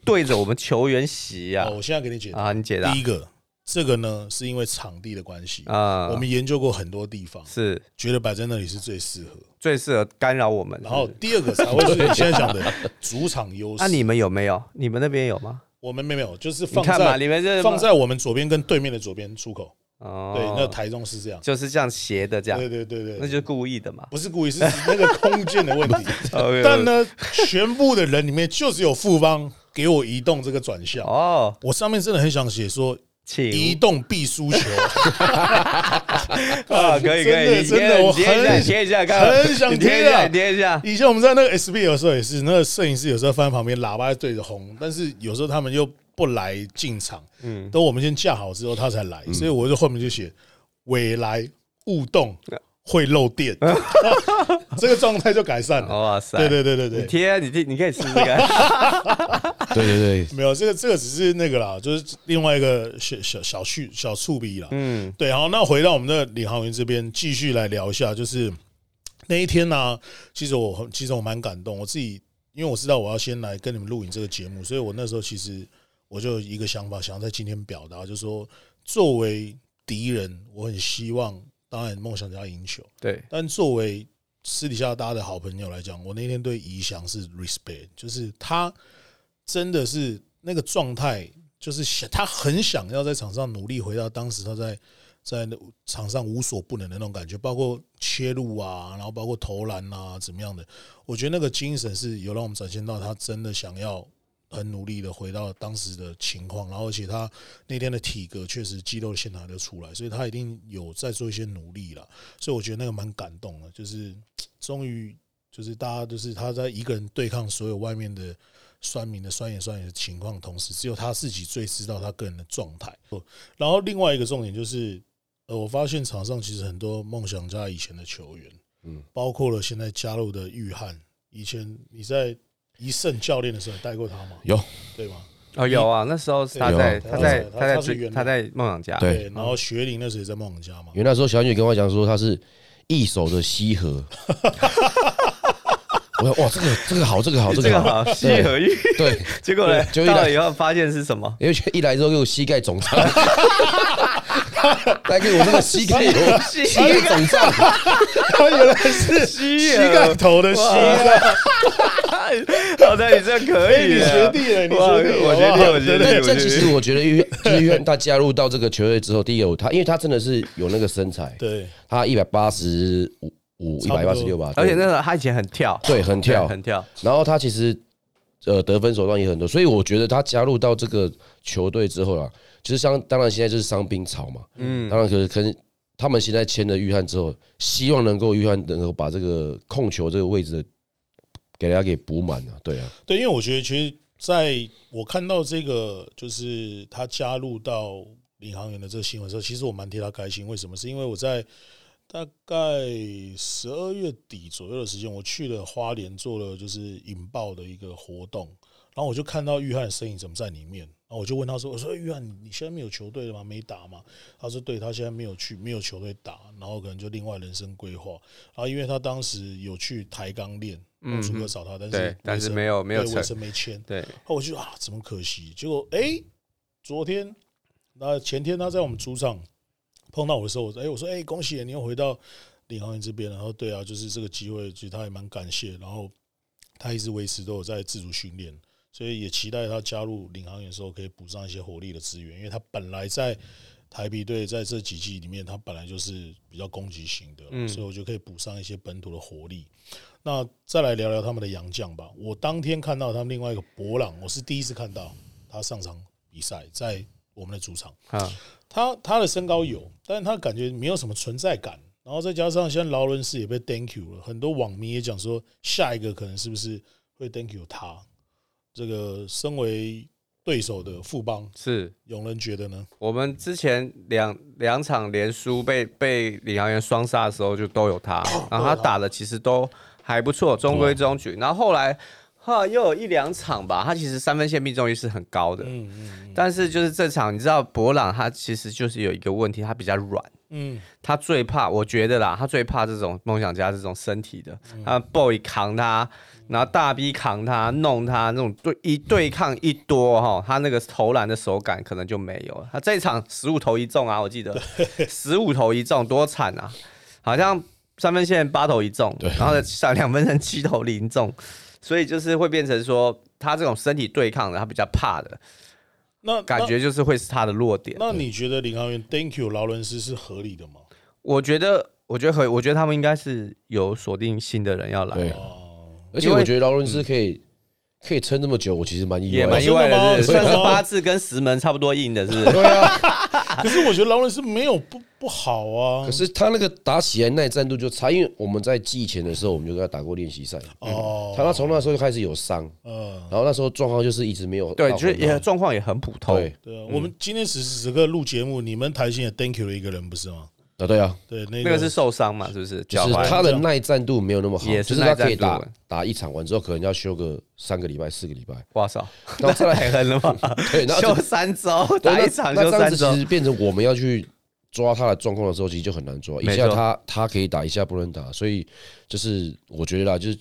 对着我们球员席啊哦，？我现在给你解答。啊，你解答第一个，这个呢是因为场地的关系，啊，我们研究过很多地方，是觉得摆在那里是最适合。最适合干扰我们。然后第二个才会是你现在讲的 [LAUGHS] 主场优势。那你们有没有？你们那边有吗？我们没有，就是放在你们这放在我们左边跟对面的左边出口。哦，对，那台中是这样。就是这样斜的这样，对对对对，那就是故意的嘛。不是故意，是 [LAUGHS] 指那个空间的问题。[LAUGHS] 但但呢，全部的人里面就是有富邦给我移动这个转向。哦，我上面真的很想写说移请动必输球，啊，[LAUGHS] 可以可以，真的我很你贴一下，看，很想贴一下，贴啊。贴一下。以前我们在那个 SB 有时候也是，那个摄影师有时候放在旁边，喇叭对着轰，但是有时候他们又不来进场，嗯，等我们先架好之后他才来，所以我就后面就写未来勿动会漏电，[LAUGHS] 这个状态就改善了。哇塞，对对对对对，你贴，你贴，你可以吃这个。对对对，没有这个这个只是那个啦，就是另外一个小小小趣小触笔啦。嗯，对，好，那回到我们的李航员这边，继续来聊一下，就是那一天呢、其实我很其实我蛮感动，我自己因为我知道我要先来跟你们录影这个节目，所以我那时候其实我就有一个想法，想要在今天表达，就是说作为敌人，我很希望当然梦想家赢球，对，但作为私底下大家的好朋友来讲，我那天对宜翔是 respect，就是他真的是那个状态，就是想他很想要在场上努力回到当时他在在那场上无所不能的那种感觉，包括切入啊，然后包括投篮啊，怎么样的，我觉得那个精神是有让我们展现到他真的想要。很努力的回到当时的情况，然后而且他那天的体格确实肌肉线条就出来，所以他一定有在做一些努力了。所以我觉得那个蛮感动的，就是终于就是大家就是他在一个人对抗所有外面的酸民的酸言酸语的情况，同时只有他自己最知道他个人的状态。然后另外一个重点就是，呃，我发现场上其实很多梦想家以前的球员，嗯，包括了现在加入的玉汉，以前你在一胜教练的时候，你带过他吗？有。对吗？哦，有啊，那时候是他在，他他在，他他在他是原他在梦想家，对。对，然后学龄那时候也在梦想家嘛。因。为那时候小女跟我讲说他是一手的西河，[LAUGHS] 我说哇，这个这个好，这个好，这这个好，西河。玉。[LAUGHS] 对，结果呢，就一来到了以后发现是什么？因为一来之后给我膝盖肿胀，[LAUGHS] 来给我这个膝盖有膝盖。肿胀，他原来是西膝盖头的膝盖，好的，你这可以，[LAUGHS] 你学弟了，你学弟，我学弟，我学弟，但我学弟。但其实我觉得约就是约他加入到这个球队之后，第一个他因为他真的是有那个身材，对，他一百八十五五一百八十六吧，而且对那个他以前很跳，对很跳。很跳。然后他其实呃得分手段也很多，所以我觉得他加入到这个球队之后啊，就是像当然现在就是伤兵潮嘛，嗯，当然可是可能他们现在签了约翰之后，希望能够约翰能够把这个控球这个位置给大家给补满了，对啊，对，因为我觉得其实在我看到这个就是他加入到领航员的这个新闻的时候，其实我蛮替他开心。为什么？是因为我在大概十二月底左右的时间，我去了花莲做了就是引爆的一个活动，然后我就看到玉翰的身影怎么在里面，然后我就问他说：“我说玉翰，你你现在没有球队了吗？没打吗？”他说：“对，他现在没有去，没有球队打，然后可能就另外人生规划。然后因为他当时有去抬杠练，嗯朱哥找他，但是但是没有没有成对卫生没签。对，然后我就啊，怎么可惜？结果哎、昨天那前天他在我们主场碰到我的时候，我说哎、我说哎、恭喜你又回到领航员这边了。然后对啊，就是这个机会，其实他也蛮感谢。然后他一直维持都有在自主训练，所以也期待他加入领航员的时候可以补上一些火力的资源，因为他本来在。台啤队在这几季里面，他本来就是比较攻击型的，嗯所以我就可以补上一些本土的活力。那再来聊聊他们的洋将吧。我当天看到他们另外一个博朗，我是第一次看到他上场比赛，在我们的主场。啊，他他的身高有，但是他感觉没有什么存在感。然后再加上现在劳伦斯也被 Thank you 了，很多网民也讲说，下一个可能是不是会 Thank you 他？这个身为对手的富邦是永人觉得呢？我们之前两两场连输被被领航员双杀的时候，就都有他，[COUGHS] 然后他打的其实都还不错，中规中矩。然后后来哈又有一两场吧，他其实三分线命中率是很高的，嗯嗯但是就是这场，你知道博朗他其实就是有一个问题，他比较软。嗯。他最怕，我觉得啦，他最怕这种梦想家这种身体的，他 boy 扛他，然后大 B 扛他，弄他那种对一对抗一多哈，他那个投篮的手感可能就没有了。他这一场十五投一中啊，我记得。十五投一中多惨啊，好像三分线八投一中，然后上两分线七投零中，所以就是会变成说他这种身体对抗的，他比较怕的那感觉就是会是他的弱点。那。那你觉得领航员 Thank you 劳伦斯是合理的吗？我觉得，我觉得可以，我觉得他们应该是有锁定新的人要来而且我觉得劳伦斯可以可以撑这么久，我其实蛮意也外的。蛮意外的，是不是真的吗算是八字跟石门差不多硬的，是不是？对啊，[LAUGHS] 可是我觉得劳伦斯没有不不好啊可。是他那个打起来耐战度就差，因为我们在季前的时候我们就跟他打过练习赛，哦，他他从那时候就开始有伤，嗯，然后那时候状况就是一直没有对，到就是也状况也很普通。对对啊，我们今天此时此刻录节目，你们台新也 Thank you 了一个人不是吗？啊，对啊，对，那那个是受伤嘛，是不是？就是脚踝他的耐战度没有那么好，也是就是他可以打打一场完之后，可能要休个三个礼拜、四个礼拜，哇操，然后再来 [LAUGHS] 太狠了吧？[LAUGHS] 对，然后休三周，打一场那这样休三周子其实变成我们要去抓他的状况的时候，其实就很难抓。一下他他可以打，一下不能打，所以就是我觉得啦，就是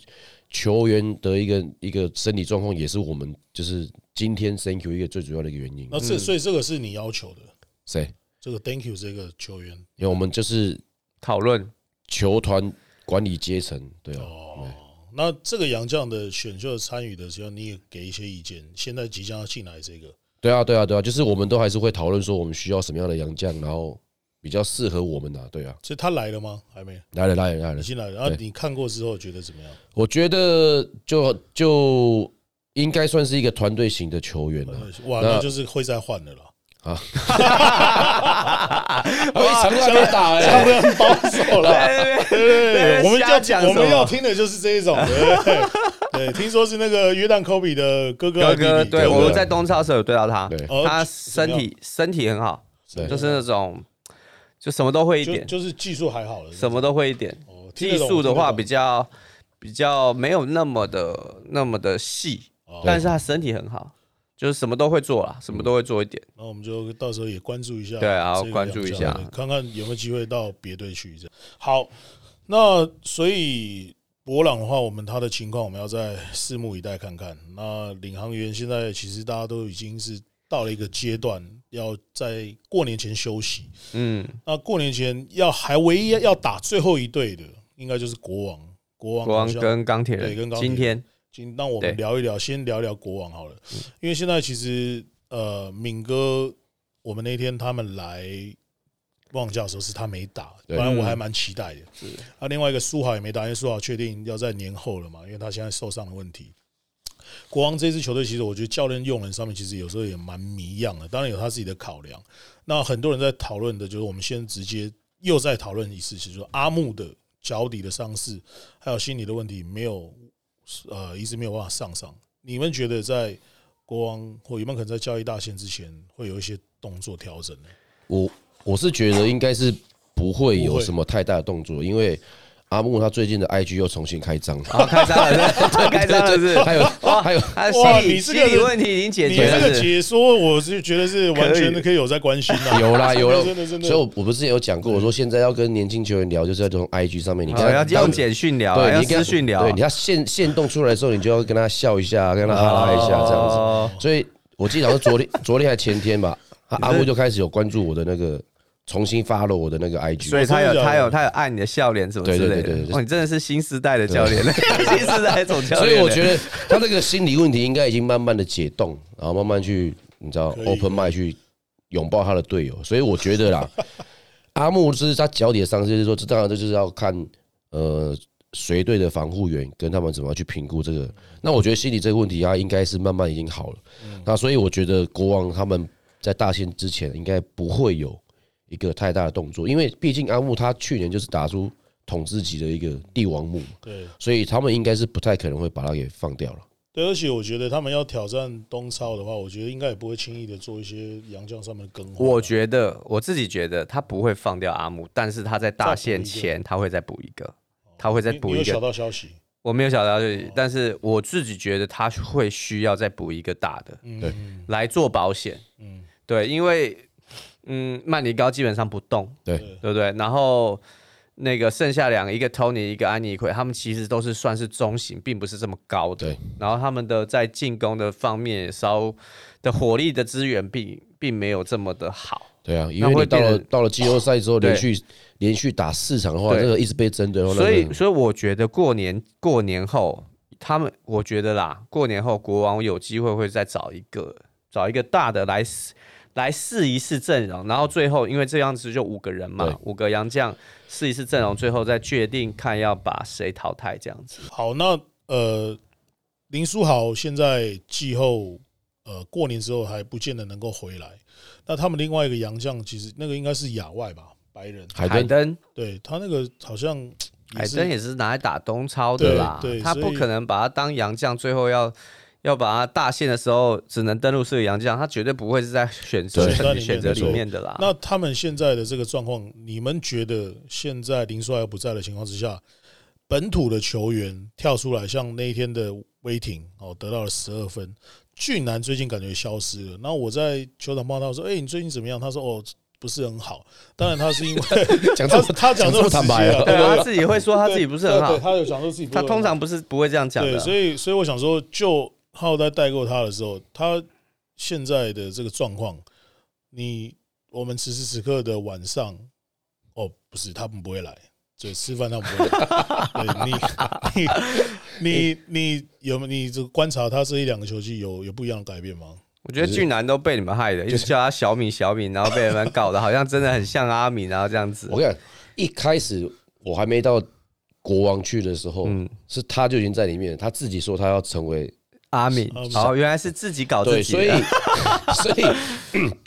球员的一个一个身体状况，也是我们就是今天 Thank you 一个最主要的一个原因。那这所以这个是你要求的，谁？这个 Thank you 这个球员因为我们就是讨论。球团管理阶层，对啊，哦。那这个洋将的选秀参与的时候，你也给一些意见。现在即将要进来这个，对啊，对啊，对啊，就是我们都还是会讨论说我们需要什么样的洋将，然后比较适合我们的、对啊。所以他来了吗？还没，来了，来了，来了已。经来了。然后你看过之后觉得怎么样？我觉得就就应该算是一个团队型的球员了。哇，那那就是会再换的了。我一场都没打这哎，样很保守了。对对对，我们要讲什么。我们要听的就是这一种。对 [LAUGHS] 听说是那个约旦科比的哥哥还哥哥，对，不我们在东超的时候有对到他对，哦他身体身体很好，对就是那种就什么都会一点，就就是技术还好了，什么都会一点。哦技术的话比较比较没有那么的那么的细，哦。但是他身体很好，就是什么都会做啦，什么都会做一点。那我们就到时候也关注一下，对啊这个关注一下看看有没有机会到别队去。这样好，那所以博朗的话，我们他的情况我们要再拭目以待看看。那领航员现在其实大家都已经是到了一个阶段，要在过年前休息。嗯，那过年前要还唯一要打最后一队的，应该就是国王。国王国王跟钢铁对跟钢铁人今天今让我们聊一聊，先聊一聊国王好了，因为现在其实呃，敏哥，我们那天他们来旺角的时候是他没打，不对然我还蛮期待的。啊，另外一个苏豪也没打，因为苏豪确定要在年后了嘛，因为他现在受伤的问题。国王这支球队，其实我觉得教练用人上面其实有时候也蛮迷样的，当然有他自己的考量。那很多人在讨论的，就是我们先直接又再讨论一次，就是说阿木的脚底的伤势，还有心理的问题，没有呃一直没有办法上上。你们觉得在国王或有没有可能在交易大限之前会有一些动作调整呢？我我是觉得应该是不会不会有什么太大的动作，因为阿木他最近的 IG 又重新开张，好，开张了是不是，开张了是不是，还有还有哇你这个问题已经解决了，解说，我是觉得是完全的可以有在关心的。有啦有啦，[LAUGHS] 真的真的。所以我我不是有讲过，我说现在要跟年轻球员聊，就是要从 IG 上面，你跟好他要用简讯聊对你跟他私讯聊。啊，对，你要现现动出来的时候，你就要跟他笑一下，跟他哈拉一下这样子。哦所以我记得好像昨天 [LAUGHS] 昨天还前天吧，阿阿木就开始有关注我的那个重新发了我的那个 IG，所以他有他有他有按你的笑脸什么之类的，对对对对哇，你真的是新时代的教练，[LAUGHS] 新时代总教练。所以我觉得他这个心理问题应该已经慢慢的解冻，然后慢慢去你知道 open mind 去拥抱他的队友。所以我觉得啦，[LAUGHS] 阿木是他脚底的伤势，就是说这当然这就是要看呃随队的防护员跟他们怎么样去评估这个。那我觉得心理这个问题，他应该是慢慢已经好了。那所以我觉得国王他们在大限之前应该不会有一个太大的动作，因为毕竟阿木他去年就是打出统治级的一个帝王木。对所以他们应该是不太可能会把它给放掉了。对，而且我觉得他们要挑战东超的话，我觉得应该也不会轻易的做一些洋将上面的更换。我觉得我自己觉得他不会放掉阿木，但是他在大限前他会再补一个，他会再补一个。道消息，我没有想到但是我自己觉得他会需要再补一个大的嗯对来做保险。嗯，对，因为嗯，曼尼高基本上不动，对对不对？然后那个剩下两个，一个 Tony，一个安妮奎，他们其实都是算是中型，并不是这么高的对。然后他们的在进攻的方面稍的火力的资源并并没有这么的好。对啊，因为你到了到了季后赛之后，连续连续打四场的话，这个一直被针对所以，所以我觉得过年过年后，他们我觉得啦，过年后国王有机会会再找一个找一个大的来试来试一试阵容，然后最后因为这样子就五个人嘛，五个洋将试一试阵容，最后再决定看要把谁淘汰这样子。好，那呃，林书豪现在季后呃过年之后还不见得能够回来。那他们另外一个洋将，其实那个应该是亚外吧，白人，海登海登，对他那个好像海登也是拿来打东超的啦他不可能把他当洋将，最后要。要把他大限的时候只能登录是个洋将，他绝对不会是在选择选择里面的啦。那他们现在的这个状况，你们觉得现在林书豪不在的情况之下，本土的球员跳出来，像那一天的威霆哦，得到了十二分。俊男最近感觉消失了。然后我在球场碰到他，我说：“哎、你最近怎么样？”他说：“哦，不是很好。”当然，他是因为 [LAUGHS] 他讲他他讲这么坦白啊对啊，他自己会说他自己不是很好他有讲说自己不是他很好通常不是不会这样讲对，的。所以所以我想说，就浩在带过他的时候，他现在的这个状况，你我们此时此刻的晚上，哦，不是，他们不会来，就，吃饭他们不会来。[LAUGHS] 对你你你你有没你这个观察他这一两个球季有有不一样的改变吗？我觉得俊男都被你们害的，一直叫他小米小米，然后被人们搞得好像真的很像阿米，然后这样子我。跟你讲，一开始我还没到国王去的时候，嗯是他就已经在里面，他自己说他要成为阿敏。哦，原来是自己搞自对，所以的。[LAUGHS] 所以 [CLEARS THROAT]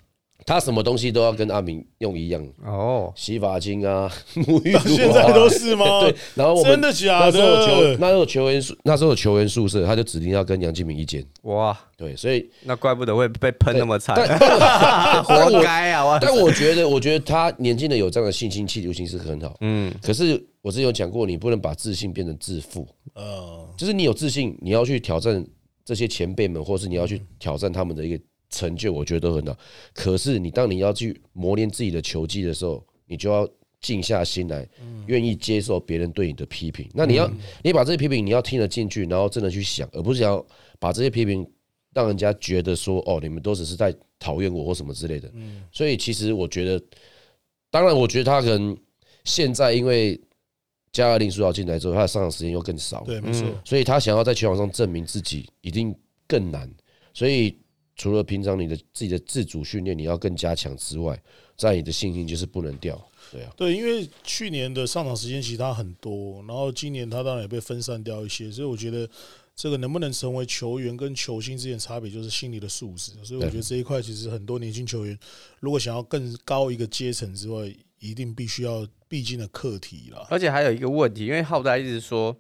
他什么东西都要跟阿明用一样，哦，洗发精啊、沐浴露啊，[LAUGHS] 现在都是吗？[LAUGHS] 对，然后我们真的假那时候球的？那时候球员宿那时候球员宿舍，他就指定要跟杨敬明一间，哇，对，所以那怪不得会被喷那么惨，活我该啊！我。但我觉得，我觉得他年轻的有这样的信心、气流心是很好。嗯，可是我之前有讲过，你不能把自信变成自负，嗯，就是你有自信，你要去挑战这些前辈们，或是你要去挑战他们的一个成就，我觉得都很好。可是你当你要去磨练自己的球技的时候，你就要静下心来，愿意接受别人对你的批评。那你要，你把这些批评你要听得进去，然后真的去想，而不是要把这些批评让人家觉得说，哦，你们都只是在讨厌我或什么之类的。所以其实我觉得，当然，我觉得他可能现在因为加尔林书豪进来之后，他的上场时间又更少，对，没错，所以他想要在球场上证明自己，一定更难。所以除了平常你的自己的自主训练你要更加强之外，在你的信心就是不能掉。对啊，对，因为去年的上场时间其实他很多，然后今年他当然也被分散掉一些，所以我觉得这个能不能成为球员跟球星之间差别，就是心理的素质。所以我觉得这一块其实很多年轻球员如果想要更高一个阶层之外，一定必须要必经的课题了。而且还有一个问题，因为浩代一直说，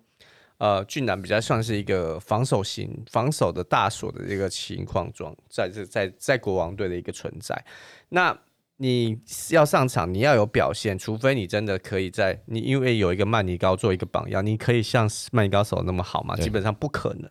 呃，俊男比较像是一个防守型、防守的大锁的一个情况状，在这在在国王队的一个存在，那。你要上场，你要有表现，除非你真的可以在你因为有一个曼尼高做一个榜样，你可以像曼尼高手那么好吗？基本上不可能。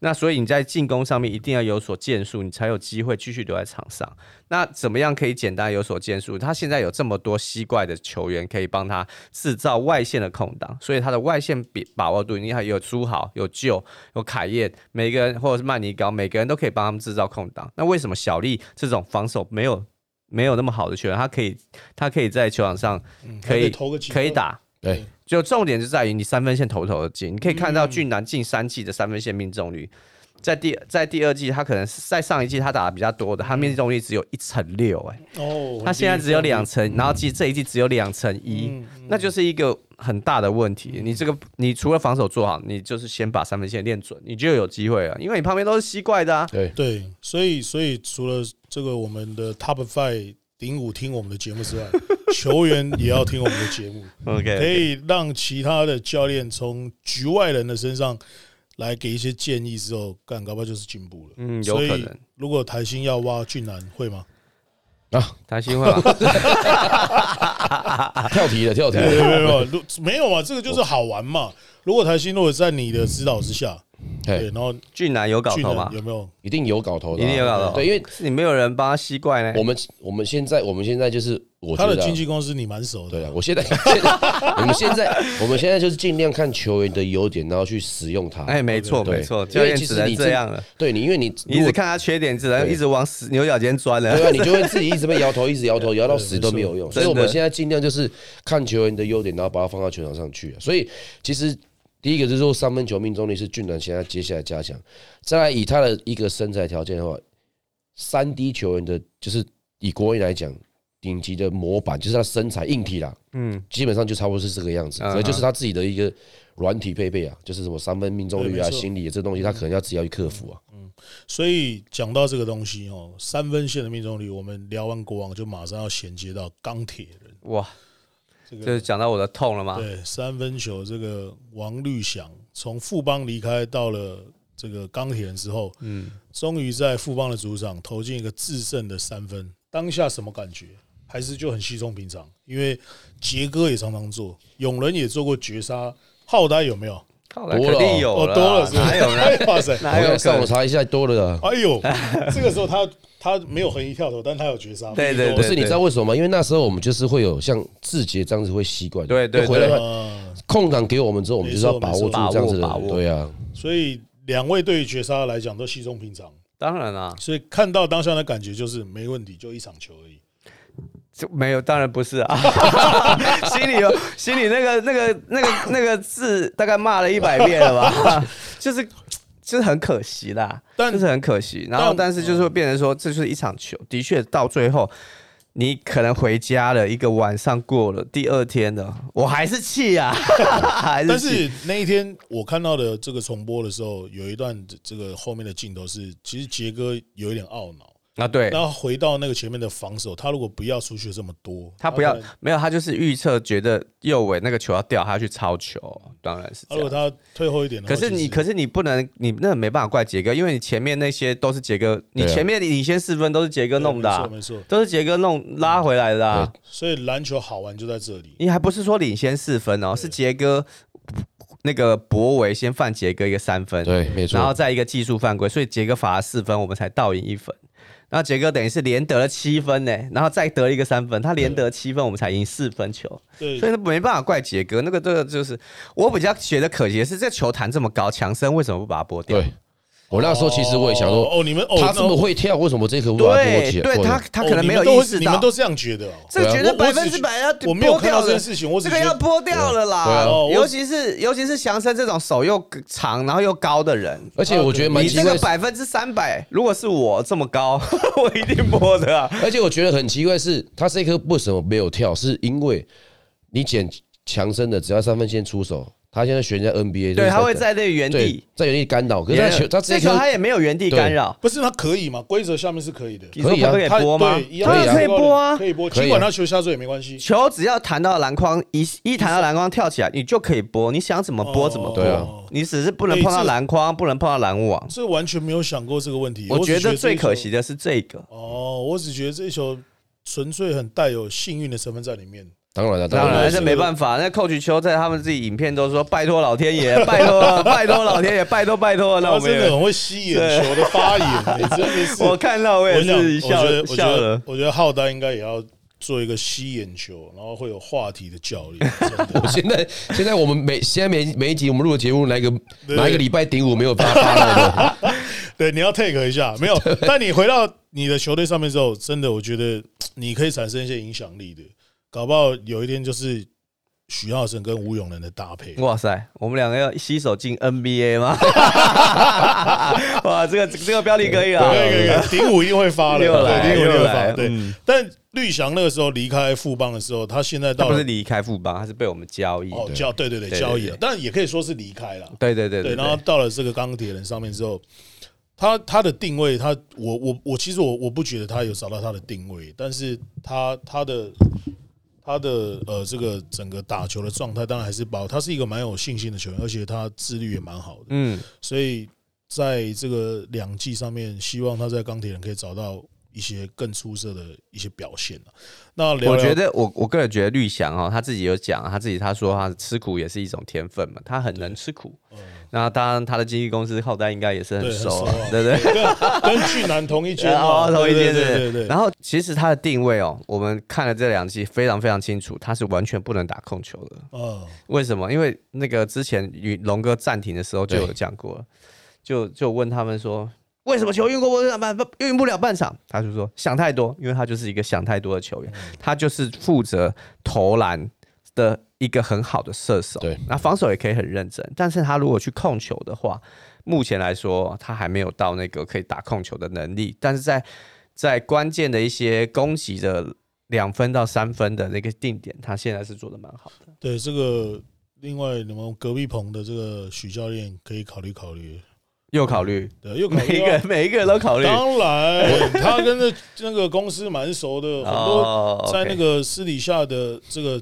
那所以你在进攻上面一定要有所建树，你才有机会继续留在场上。那怎么样可以简单有所建树？他现在有这么多西怪的球员可以帮他制造外线的空档，所以他的外线比把握度，你看有朱豪、有旧、有凯燕，每个人或者是曼尼高，每个人都可以帮他们制造空档。那为什么小丽这种防守没有？没有那么好的球员，他可以，他可以在球场上可以嗯、投个可以打，对，就重点就在于你三分线投投的进，你可以看到俊男近三季的三分线命中率，在第在第二季他可能是在上一季他打的比较多的，他命中率只有一成六，哎，哦，他现在只有两成，然后季这一季只有两成一，那就是一个很大的问题。你这个你除了防守做好，你就是先把三分线练准，你就有机会了，因为你旁边都是西怪的啊，对对，所以所以除了。这个我们的 Top Five 顶五听我们的节目之外，[LAUGHS] 球员也要听我们的节目。[LAUGHS] OK，可以让其他的教练从局外人的身上来给一些建议之后，干搞不好就是进步了。嗯，有可能。如果台新要挖俊男，会吗？啊，台新会吧？[LAUGHS] 跳题了，跳题。没有没有没有嘛，这个就是好玩嘛。如果台新如果在你的指导之下。对，然后俊男有搞头吗？有没有？一定有搞头的，一定有搞头。对，因为你没有人帮他吸怪呢。我们我们现在我们现在就是我他的经纪公司，你蛮熟的。对啊，我现在 [LAUGHS] 我们现在我们现在就是尽量看球员的优点，然后去使用他。哎，没错没错，教练只能这样了。对你，因为你你一直看他缺点，只能一直往死牛角尖钻了。对啊，你就会自己一直被摇头，一直摇头，摇到 [LAUGHS] 死都没有用。所以我们现在尽量就是看球员的优点，然后把它放到球场上去。所以其实。第一个就是说三分球命中率是俊男现在接下来加强，再来以他的一个身材条件的话，三 D 球员的，就是以国内来讲顶级的模板，就是他身材硬体啦，嗯，基本上就差不多是这个样子，所以就是他自己的一个软体配备啊，就是什么三分命中率啊、心理这东西，他可能要自己要去克服啊。嗯，所以讲到这个东西哦，三分线的命中率，我们聊完国王就马上要衔接到钢铁人，哇。这个讲到我的痛了吗？对，三分球这个王绿祥从富邦离开到了这个钢铁人之后，嗯，终于在富邦的主场投进一个制胜的三分，当下什么感觉？还是就很稀松平常？因为杰哥也常常做，永仁也做过绝杀，浩呆有没有？多了，哦，多了，哪有？[LAUGHS] 哇塞，哪有？上网查一下，多了。哎呦，[LAUGHS] 这个时候他。他没有横移跳投，但他有绝杀。对对，不是你知道为什么吗？因为那时候我们就是会有像志杰这样子会习惯，对对回来空档给我们之后，我们就是要把握住这样子的，对啊。所以两位对于绝杀来讲都稀松平常。当然啦，所以看到当下的感觉就是没问题，就一场球而已。就没有，当然不是啊。[LAUGHS] 心里有心里那个那个那个那个字，大概骂了一百遍了吧？[LAUGHS] 就是。就是很可惜啦，就是很可惜。然后，但是就是会变成说，这就是一场球。的确，到最后，你可能回家了一个晚上过了，第二天的，我还是气啊。[LAUGHS] 但是那一天我看到的这个重播的时候，有一段这个后面的镜头是，其实杰哥有一点懊恼。啊，对，然后回到那个前面的防守，他如果不要出去这么多，他不要没有，他就是预测觉得右尾那个球要掉，他要去抄球，当然是。如果他退后一点，可是你，可是你不能，你那没办法怪杰哥，因为你前面那些都是杰哥，你前面领先四分都是杰哥弄的，没错没错，都是杰哥弄拉回来的。所以篮球好玩就在这里。你还不是说领先四分哦，是杰哥那个博维先犯杰哥一个三分，对，没错，然后再一个技术犯规，所以杰哥罚了四分，我们才倒赢一分。然后杰哥等于是连得了七分呢，然后再得一个三分，他连得七分，我们才赢四分球。对，所以没办法怪杰哥。那个这个就是我比较觉得可惜的是，这球弹这么高，强森为什么不把它拨掉？对，我那时候其实我也想说，哦，你们哦，他这么会跳，为什么这颗不把它对拨起来？对，他他可能没有意识到你们都，这样觉得哦。这个绝对百分之百要我没有看到剥掉的这件事情，我这个要剥掉了啦。尤其是尤其是祥生这种手又长然后又高的人，而且我觉得蛮你这个，百分之三百，如果是我这么高，[LAUGHS] 我一定剥的啊。而且我觉得很奇怪是，他这颗为什么没有跳？是因为你捡强生的，只要三分线出手，他现在选在 NBA，对，他会在那个原地，在原地干扰，可是他球他这这球他也没有原地干扰，不是他可以吗？规则下面是可以的，你说可以啊他可以播吗可以啊可以播啊可以播，尽管他球下坠也没关系。球只要弹到篮筐，一一弹到篮筐跳起来，你就可以播，你想怎么播怎么播。你只是不能碰到篮筐，不能碰到篮网。这完全没有想过这个问题。我觉得最可惜的是这个，哦，我只觉得这一球纯粹很带有幸运的成分在里面。当然了，当然了，这没办法。那 coach 邱在他们自己影片都说：[LAUGHS] “拜托老天爷，拜托，拜托老天爷，拜托拜托。”那我们真的很会吸眼球的发言，你真的是。[LAUGHS] 我看到我也是笑我觉得，我觉得笑了，。我觉得浩丹应该也要做一个吸眼球，然后会有话题的教练。[LAUGHS] 我现在现在我们每现在每每一集我们录的节目，哪一个对哪一个礼拜顶五没有发发到的？对，你要 take 一下，没有。但你回到你的球队上面之后，真的，我觉得你可以产生一些影响力的。搞不好有一天就是许浩生跟吴永仁的搭配。哇塞，我们两个要携手进 NBA 吗？[LAUGHS] 哇，这个这个标题可以啊！可以可以，顶五一定会发的，又来对，顶五一定又会发。对，嗯但绿翔那个时候离开富邦的时候，他现在到不是离开富邦，他是被我们交易。哦交，对对对，交易了，但也可以说是离开了。对对对对，然后到了这个钢铁人上面之后，他他的定位，他我我我其实我我不觉得他有找到他的定位，但是他他的他的呃这个整个打球的状态，当然还是保，他是一个蛮有信心的球员，而且他自律也蛮好的，嗯，所以在这个两季上面，希望他在钢铁人可以找到一些更出色的一些表现啊。那我觉得我我个人觉得绿翔哦，他自己有讲，他自己他说他吃苦也是一种天分嘛，他很能吃苦。那当然，他的经纪公司后代应该也是很熟了啊，对不对？跟跟巨男同一间 [LAUGHS] 哦嘛，，同一间对对对。对。然后其实他的定位哦，我们看了这两季非常非常清楚，他是完全不能打控球的。哦，为什么？因为那个之前与龙哥暂停的时候就有讲过，就就问他们说，为什么球运过不了半运不了半场？他就说想太多，因为他就是一个想太多的球员，他就是负责投篮的一个很好的射手，对，那防守也可以很认真，但是他如果去控球的话，目前来说他还没有到那个可以打控球的能力，但是在在关键的一些攻击的两分到三分的那个定点，他现在是做的蛮好的。对这个，另外你们隔壁棚的这个许教练可以考虑考虑，又考虑，对，又考每一个人每一个人都考虑。当然，他跟那那个公司蛮熟的，[LAUGHS] 很多哦在那个私底下的这个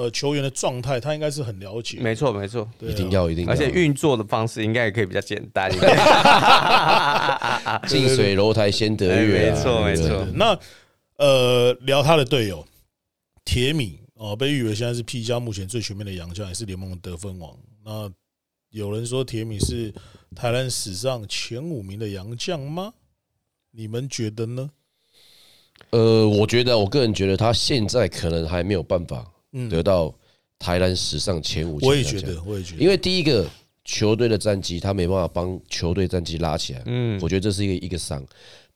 呃球员的状态，他应该是很了解。没错没错，啊一定要一定要，而且运作的方式应该也可以比较简单一点。[LAUGHS] 近水楼台先得月没错没错那呃，聊他的队友铁米哦，被誉为现在是 P 加目前最全面的洋将，也是联盟的得分王。那有人说铁米是台湾史上前五名的洋将吗？你们觉得呢？呃，我觉得我个人觉得他现在可能还没有办法嗯，得到台篮史上前五。我也觉得，，我也觉得，因为第一个球队的战绩他没办法帮球队战绩拉起来，嗯我觉得这是一个一个伤。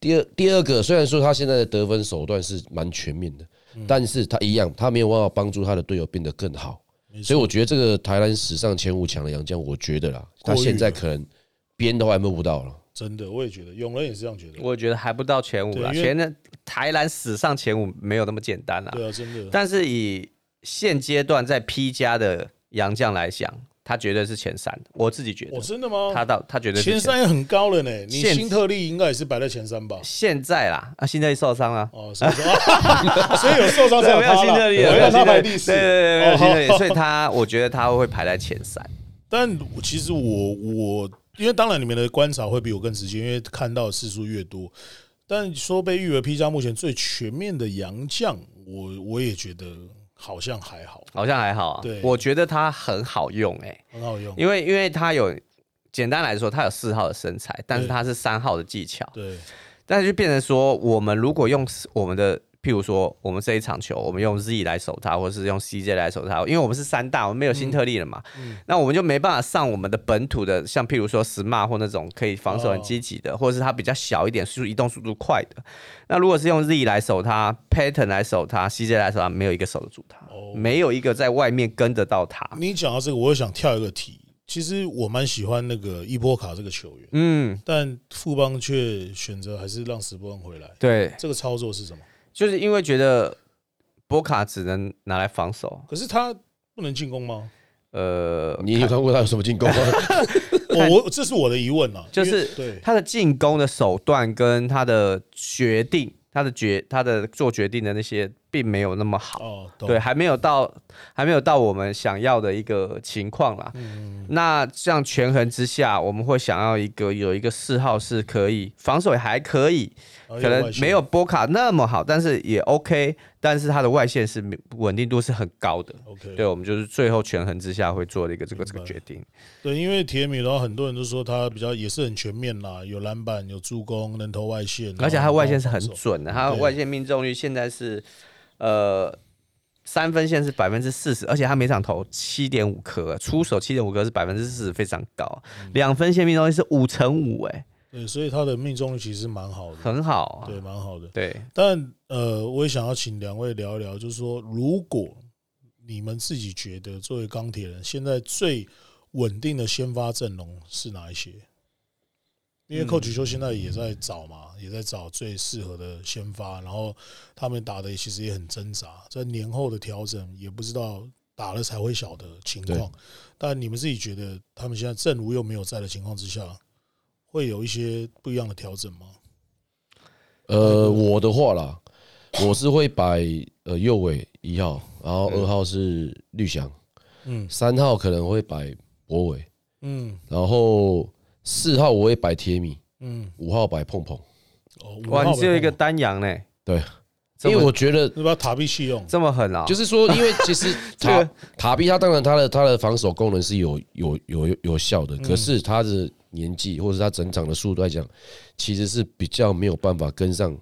第二第二个，虽然说他现在的得分手段是蛮全面的，嗯但是他一样，他没有办法帮助他的队友变得更好。所以我觉得这个台湾史上前五强的杨将，我觉得啦，他现在可能边都还摸不到了。真的，我也觉得，永仁也是这样觉得。我觉得还不到前五了，对因为前的台南史上前五没有那么简单啦。对啊，真的。但是以现阶段在 P 加的杨将来讲，他绝对是前三。我自己觉得哦，，真的吗？他到他绝对是前三也很高了呢。你现新特利应该也是摆在前三吧？现在啦，啊，新特利受伤了。哦，所以说，啊 [LAUGHS] 所以有受伤才对，[LAUGHS] 没有新特利没有新特利排第四。对对对，没有新特利，哦所以他我觉得他会排在前三。但其实我我因为当然你们的观察会比我更直接，因为看到的次数越多。但说被誉为 P 加目前最全面的洋将，我我也觉得好像还好，好像还好啊。对。我觉得它很好用哎、很好用。因为因为它有简单来说，它有四号的身材，但是它是三号的技巧，对，但是就变成说，我们如果用我们的譬如说我们这一场球，我们用 Z 来守他，或者是用 CJ 来守他，因为我们是三大，我们没有新特例了嘛，那我们就没办法上我们的本土的，像譬如说 Smart 或那种可以防守很积极的，或者是他比较小一点，速移动速度快的。那如果是用 Z 来守他，Pattern 来守他，CJ 来守他，没有一个守得住他，没有一个在外面跟得到他。你讲到这个，我又想跳一个题。其实我蛮喜欢那个伊波卡这个球员，嗯，但富邦却选择还是让史波恩回来。对，这个操作是什么？就是因为觉得波卡只能拿来防守，可是他不能进攻吗？呃，你有看过他有什么进攻吗？[LAUGHS] 我我这是我的疑问啊，就是对他的进攻的手段跟他的决定，他的决他的做决定的那些并没有那么好。哦，懂对，还没有到，还没有到我们想要的一个情况啦。嗯那这样权衡之下，我们会想要一个有一个嗜好是可以防守也还可以，可能没有波卡那么好，但是也 OK，但是它的外线是稳定度是很高的。OK，对，我们就是最后权衡之下会做了一个这个这个决定。对，因为铁米的话，很多人都说他比较也是很全面啦，有篮板，有助攻，能投外线，而且他外线是很准的，他对外线命中率现在是呃三分线是百分之四十，而且他每场投七点五颗，出手七点五颗是百分之四十，非常高。嗯两分线命中率是五成五，哎，对，所以他的命中率其实蛮好的，很好啊。对，蛮好的。对，但呃，我也想要请两位聊一聊，就是说，如果你们自己觉得作为钢铁人，现在最稳定的先发阵容是哪一些？因为寇举修现在也在找嘛，也在找最适合的先发，然后他们打的其实也很挣扎，在年后的调整也不知道打了才会晓得情况。但你们自己觉得，他们现在正如又没有在的情况之下，会有一些不一样的调整吗？呃，我的话啦，我是会摆呃右尾一号，然后二号是绿翔，嗯三号可能会摆博伟，嗯然后四号我会摆铁米，嗯，五号摆碰碰。哦，哇，你只有一个五号单阳呢，对，因为我觉得你把塔币弃用？这么狠啊！就是说，因为其实 [LAUGHS] 塔塔比他当然它的它的防守功能是有有有有效的，可是它的年纪或者是他整场的速度来讲，其实是比较没有办法跟上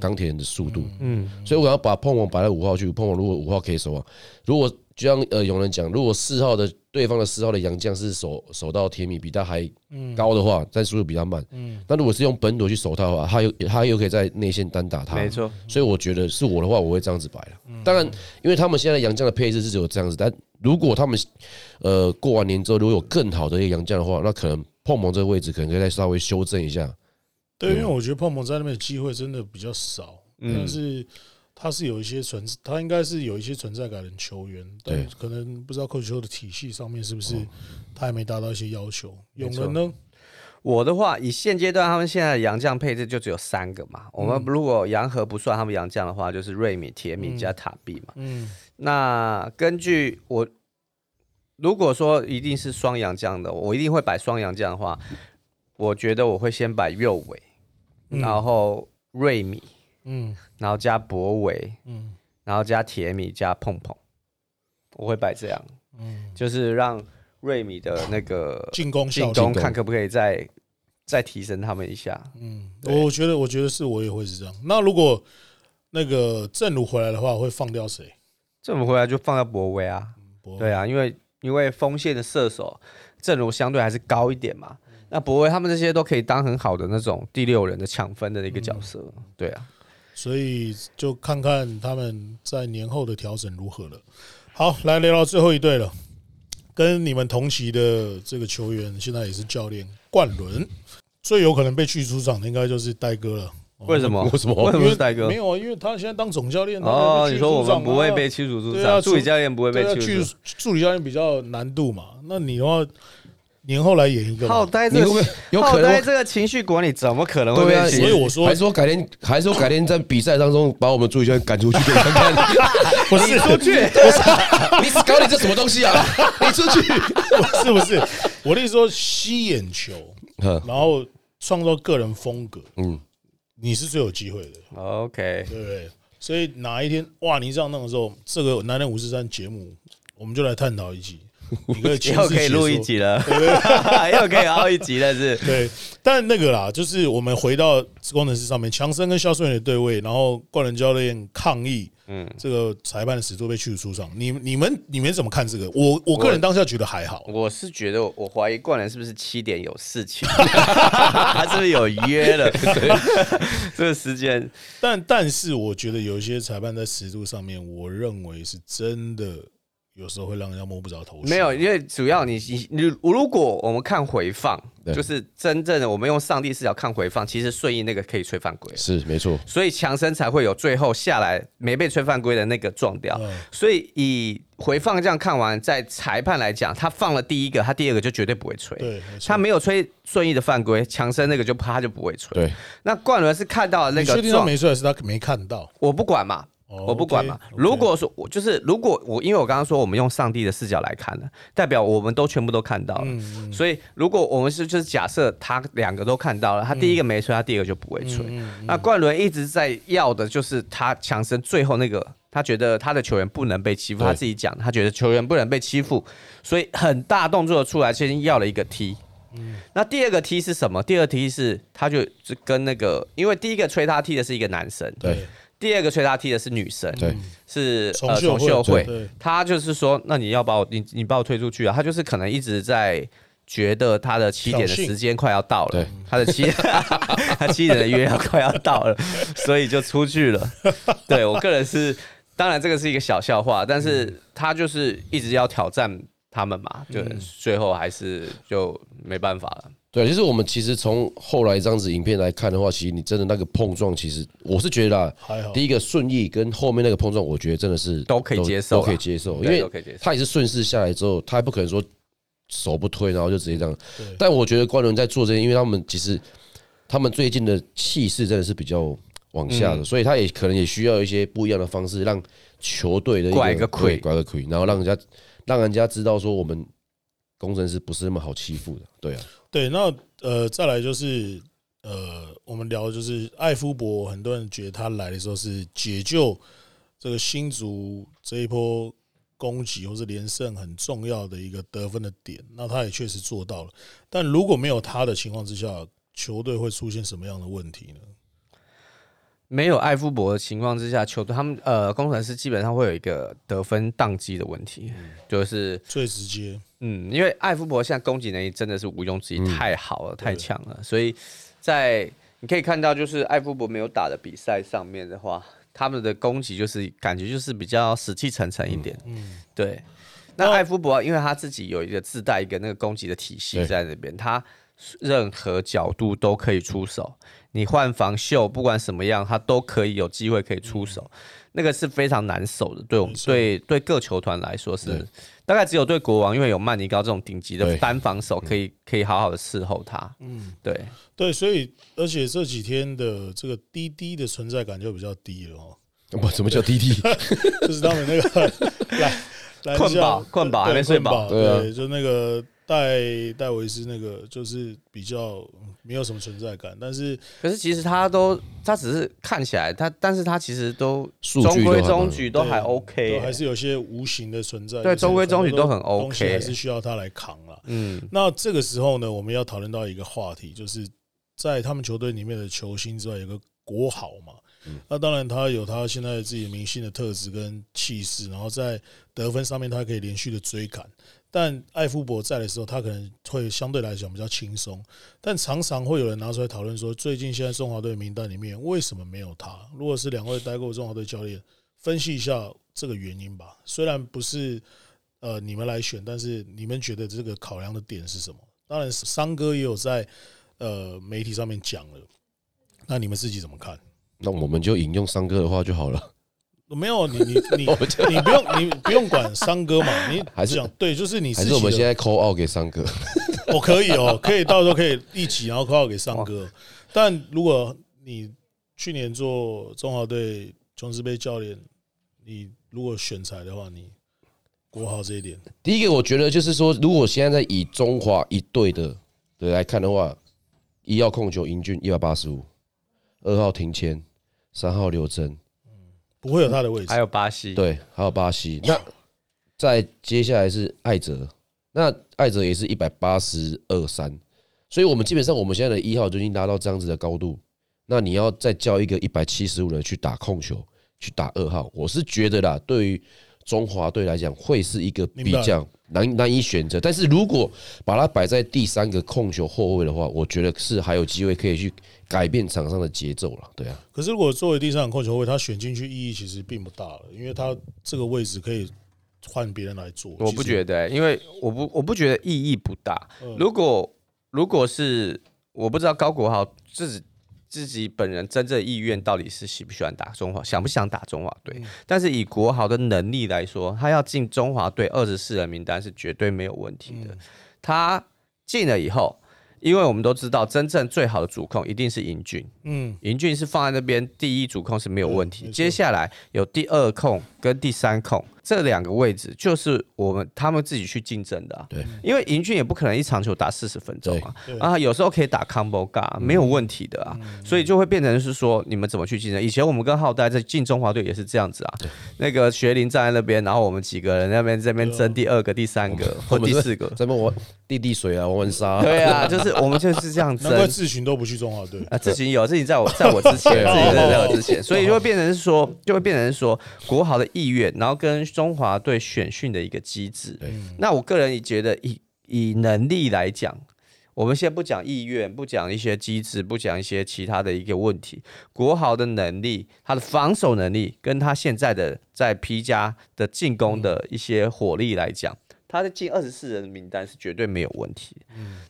钢铁人的速度。嗯，所以我要把碰碰摆在五号去，碰碰如果五号可以守啊，如果就像呃有人讲，如果四号的对方的四号的杨将是守守到铁米比他还高的话，但速度比他慢，嗯。那如果是用本土去守他的话，他又他又可以在内线单打他，没错，所以我觉得是我的话，我会这样子摆了。当然，因为他们现在杨将的配置是只有这样子，但如果他们呃过完年之后如果有更好的一个杨将的话，那可能碰碰这个位置可能可以再稍微修正一下。对，因为我觉得碰碰在那边的机会真的比较少，嗯但是他是有一些存，他应该是有一些存在感的球员，但对可能不知道扣球的体系上面是不是他还没达到一些要求。永错仁呢？我的话，以现阶段他们现在的洋将配置就只有三个嘛。我们如果洋河不算他们洋将的话，就是瑞米、铁米加塔比嘛。嗯那根据我，如果说一定是双洋将的，我一定会摆双洋将的话，我觉得我会先摆右尾，嗯。然后瑞米，嗯。然后加博维，嗯。然后加铁米加碰碰，我会摆这样，嗯，就是让瑞米的那个进攻效进率，攻看可不可以再再提升他们一下。嗯，对。我觉得我觉得是我也会是这样。那如果那个正如回来的话，会放掉谁？这我们回来就放在博威啊，博对啊，因为因为锋线的射手阵容相对还是高一点嘛。那博威他们这些都可以当很好的那种第六人的抢分的一个角色，对啊，所以就看看他们在年后的调整如何了。好，来聊到最后一队了，跟你们同期的这个球员，现在也是教练冠伦，最有可能被去出场的应该就是戴哥了。[LAUGHS] [LAUGHS] 为什么？为什么为什因为么是戴哥没？有啊，因为他现在当总教练。他哦，你说我们不会啊被驱逐出对啊场，助理教练不会被驱逐出去助理教练比较难度嘛。那你的话，年后来演一个嘛浩呆这个你会不会有可能？这个情绪管理怎么可能会被驱所以我说 [LAUGHS] 还说改天，还说改天在比赛当中把我们助理教练赶出去给你看看。不是出去？你搞你这什么东西啊？你出去！不是不是？我的意思说吸眼球，然后创造个人风格，嗯，你是最有机会的。OK，对不对？所以哪一天哇，你这样弄的时候，这个男人五十三节目，我们就来探讨一集。[LAUGHS] 你可以录一集了，[LAUGHS] 又可以熬一集了是。对，但那个啦，就是我们回到工程师上面，强森跟肖顺元的对位，然后冠伦教练抗议，嗯，这个裁判的始作被驱逐出场。你你们你们怎么看这个？我我个人当下觉得还好，我是觉得，我怀疑冠伦是不是七点有事情，[LAUGHS] 他是不是有约了？这个时间，但但是我觉得有一些裁判在尺度上面，我认为是真的有时候会让人家摸不着头绪。没有，因为主要你你你，如果我们看回放，就是真正的我们用上帝视角看回放，其实顺义那个可以吹犯规，是没错，所以强森才会有最后下来没被吹犯规的那个撞掉。嗯所以以回放这样看完，在裁判来讲，他放了第一个，他第二个就绝对不会吹。对，没他没有吹顺义的犯规，强森那个就他就不会吹。对，那冠伦是看到了那你确个撞，定他没出来是他没看到？我不管嘛，哦我不管嘛。如果说我就是如果我因为我刚刚说我们用上帝的视角来看的，代表我们都全部都看到了。嗯所以如果我们是就是假设他两个都看到了，他第一个没吹，他第二个就不会吹。嗯那冠伦一直在要的就是他强生最后那个，他觉得他的球员不能被欺负，他自己讲，他觉得球员不能被欺负，所以很大动作的出来，先要了一个踢。那第二个踢是什么？第二个踢是他就是跟那个，因为第一个吹他踢的是一个男生，对第二个吹他踢的是女生，对，是呃重秀重秀会会对，他就是说，那你要把我你你把我推出去啊？他就是可能一直在觉得他的七点的时间快要到了对，他的七 [LAUGHS] 他七点的约要快要到了，所以就出去了。[LAUGHS] 对我个人是，当然这个是一个小笑话，但是他就是一直要挑战他们嘛，就最后还是就没办法了。对，就是我们其实从后来这样子影片来看的话，其实你真的那个碰撞，其实我是觉得啦，第一个顺义跟后面那个碰撞，我觉得真的是都可以接受都可以接受，因为他也是顺势下来之后，他也不可能说手不推，然后就直接这样。但我觉得官伦在做这些，因为他们其实他们最近的气势真的是比较往下嗯。的，所以他也可能也需要一些不一样的方式，让球队的一拐个对魁。拐个魁，然后让人家让人家知道说我们工程师不是那么好欺负的，对啊，对，那呃，再来就是呃，我们聊的就是艾夫伯，很多人觉得他来的时候是解救这个新竹这一波攻击或是连胜很重要的一个得分的点，那他也确实做到了。但如果没有他的情况之下，球队会出现什么样的问题呢？没有艾夫伯的情况之下，球队他们呃工程师基本上会有一个得分宕机的问题，就是最直接，嗯，因为艾夫伯现在攻击能力真的是毋庸置疑，太好了，太强了，所以在你可以看到，就是艾夫伯没有打的比赛上面的话，他们的攻击就是感觉就是比较死气沉沉一点，嗯，对。那艾夫伯因为他自己有一个自带一个那个攻击的体系在那边，他任何角度都可以出手。你换防秀，不管什么样，他都可以有机会可以出手，那个是非常难守的。对我们对对各球团来说是，大概只有对国王，因为有曼尼高这种顶级的对。单防守，可以可以好好的伺候他。嗯，对，对，所以而且这几天的这个滴滴的存在感就比较低了哦，不，什么叫滴滴？[LAUGHS] 就是他们那个来来困饱困饱还没睡饱。对，就那个戴戴维斯那个就是比较没有什么存在感，但是可是其实他都他只是看起来他，但是他其实都中规中矩，都还 OK，都还是有些无形的存在，对中规中矩都很 OK 还是需要他来扛了。嗯那这个时候呢，我们要讨论到一个话题，就是在他们球队里面的球星之外，有个国豪嘛。那当然，他有他现在自己明星的特质跟气势，然后在得分上面，他可以连续的追赶。但艾夫伯在的时候，他可能会相对来讲比较轻松。但常常会有人拿出来讨论说，最近现在中华队名单里面为什么没有他？如果是两位待过中华队教练，分析一下这个原因吧。虽然不是呃你们来选，但是你们觉得这个考量的点是什么？当然，三哥也有在呃媒体上面讲了。那你们自己怎么看？那我们就引用三哥的话就好了。没有你你你 [LAUGHS] 你不用你不用管三哥嘛，你 [LAUGHS] 还是讲对，就是你还是我们现在扣奥给三哥？[LAUGHS] 我，可以哦，可以到时候可以一起，然后扣号给三哥。但如果你去年做中华队琼斯杯教练，你如果选材的话，你国豪这一点，第一个，我觉得就是说，如果现在在以中华一队的的来看的话，一号控球英俊一百八十五，二号庭谦，三号刘真，不会有他的位置还。有巴西，对，还有巴西。那再接下来是艾泽那艾泽也是一百八十二三，所以我们基本上我们现在的一号就已经达到这样子的高度。那你要再叫一个一百七十五的去打控球，去打二号，我是觉得啦，对于中华队来讲会是一个比较难难以选择。但是如果把它摆在第三个控球后卫的话，我觉得是还有机会可以去改变场上的节奏了。对啊，可是如果作为第三个控球后卫，他选进去意义其实并不大了，因为他这个位置可以换别人来做。我不觉得、因为我不我不觉得意义不大。嗯如果如果是我不知道高国豪自己自己本人真正意愿到底是喜不喜欢打中华，想不想打中华队？但是以国豪的能力来说，他要进中华队二十四人名单是绝对没有问题的。他进了以后，因为我们都知道，真正最好的主控一定是尹俊，嗯，尹俊是放在那边第一主控是没有问题。接下来有第二控跟第三控这两个位置，就是我们他们自己去竞争的、啊。对，因为尹俊也不可能一场球打四十分钟啊啊，有时候可以打 combo guard，没有问题的啊。所以就会变成是说，你们怎么去竞争？以前我们跟浩代在进中华队也是这样子啊。那个学林站在那边，然后我们几个人那边这边争第二个、第三个或第四个。在那边玩滴滴水啊，我玩沙。对啊，就是我们就是这样难怪争。志群都不去中华队。啊，自己有，自己在我在我之前，自己在在我之前，所以就会变成是说，就会变成是说国豪的意愿，然后跟中华队选训的一个机制。那我个人也觉得以以能力来讲，我们先不讲意愿，不讲一些机制，不讲一些其他的一个问题，国豪的能力，他的防守能力，跟他现在的在 P 加的进攻的一些火力来讲，他的进二十四人的名单是绝对没有问题。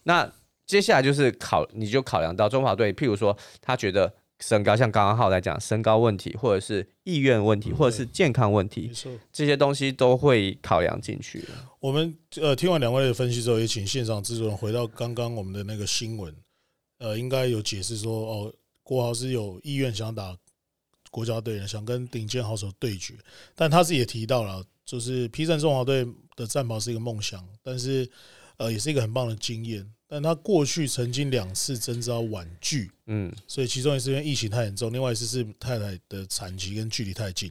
那接下来就是考，你就考量到中华队，譬如说他觉得身高，像刚刚浩来讲身高问题，或者是意愿问题，或者是健康问题没，错，这些东西都会考量进去。我们呃听完两位的分析之后，也请现场制作人回到刚刚我们的那个新闻，呃，应该有解释说，哦，郭豪是有意愿想打国家队的，想跟顶尖好手对决，但他自己也提到了，就是披战中华队的战袍是一个梦想，但是呃也是一个很棒的经验，但他过去曾经两次征召婉拒，嗯，所以其中一次因为疫情太严重，另外一次是太太的产期跟距离太近，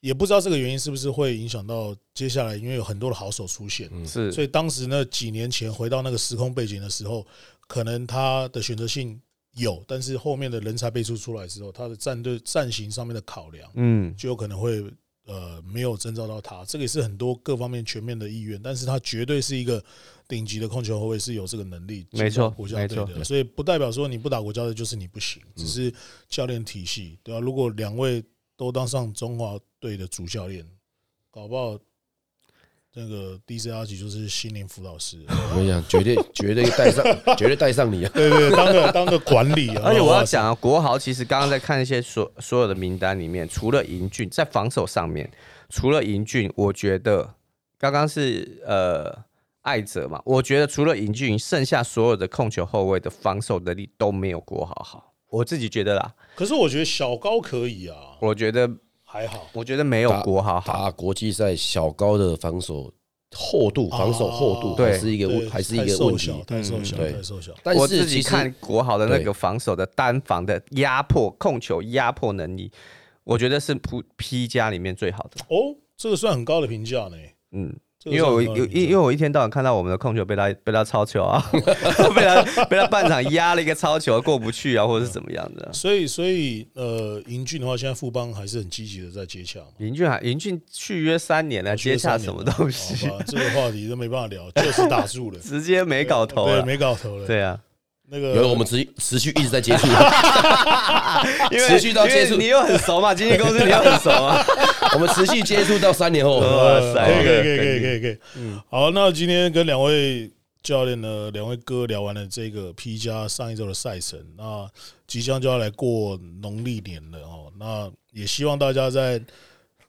也不知道这个原因是不是会影响到接下来，因为有很多的好手出现，是，所以当时那几年前回到那个时空背景的时候，可能他的选择性有，但是后面的人才辈出出来之后，他的战队战型上面的考量嗯，就有可能会呃没有征召到他，这个也是很多各方面全面的意愿，但是他绝对是一个顶级的控球后卫，是有这个能力没错国家队没的，所以不代表说你不打国家队就是你不行，只是教练体系对吧、如果两位都当上中华队的主教练，搞不好那个 DC 阿吉就是心灵辅导师，[LAUGHS] 我跟你讲，绝对绝对带上，[LAUGHS] 绝对带上你啊！对对，当个当个管理啊，而且我要讲啊，国豪其实刚刚在看一些所所有的名单里面，除了英俊在防守上面，除了英俊，我觉得刚刚是呃艾泽嘛，我觉得除了尹俊，剩下所有的控球后卫的防守能力都没有国豪好，我自己觉得啦，可是我觉得小高可以啊，我觉得还好。我觉得没有国豪好，打国际赛小高的防守厚度，防守厚度对还是一个对问，还是一太个问题，。太瘦小，太瘦小。但我自是其实己看国豪的那对个防守的单防的压迫控球压迫能力，我觉得是 P P 加里面最好的。哦，这个算很高的评价呢。嗯，这个因为我有因因为我一天到晚看到我们的控球被他被他超球啊，[LAUGHS] 被他被他半场压了一个超球过不去啊，或者是怎么样的。所以，所以呃，银俊的话，现在富邦还是很积极的在接洽嘛。林俊还林俊续约三年了，接洽什么东西？这个话题都没办法聊，就是打住了，[LAUGHS] 直接没搞头对，了。没搞头了。对啊，那个有我们持续持续一直在接触，[LAUGHS] 因为持续到接触因为你又很熟嘛，经纪公司你又很熟嘛。我们持续接触到三年后，[LAUGHS] 哇呃塞可以可以可以可以可以可以。嗯好，那今天跟两位教练呢，两位哥聊完了这个 P 加上一周的赛程，那即将就要来过农历年了哦。那也希望大家在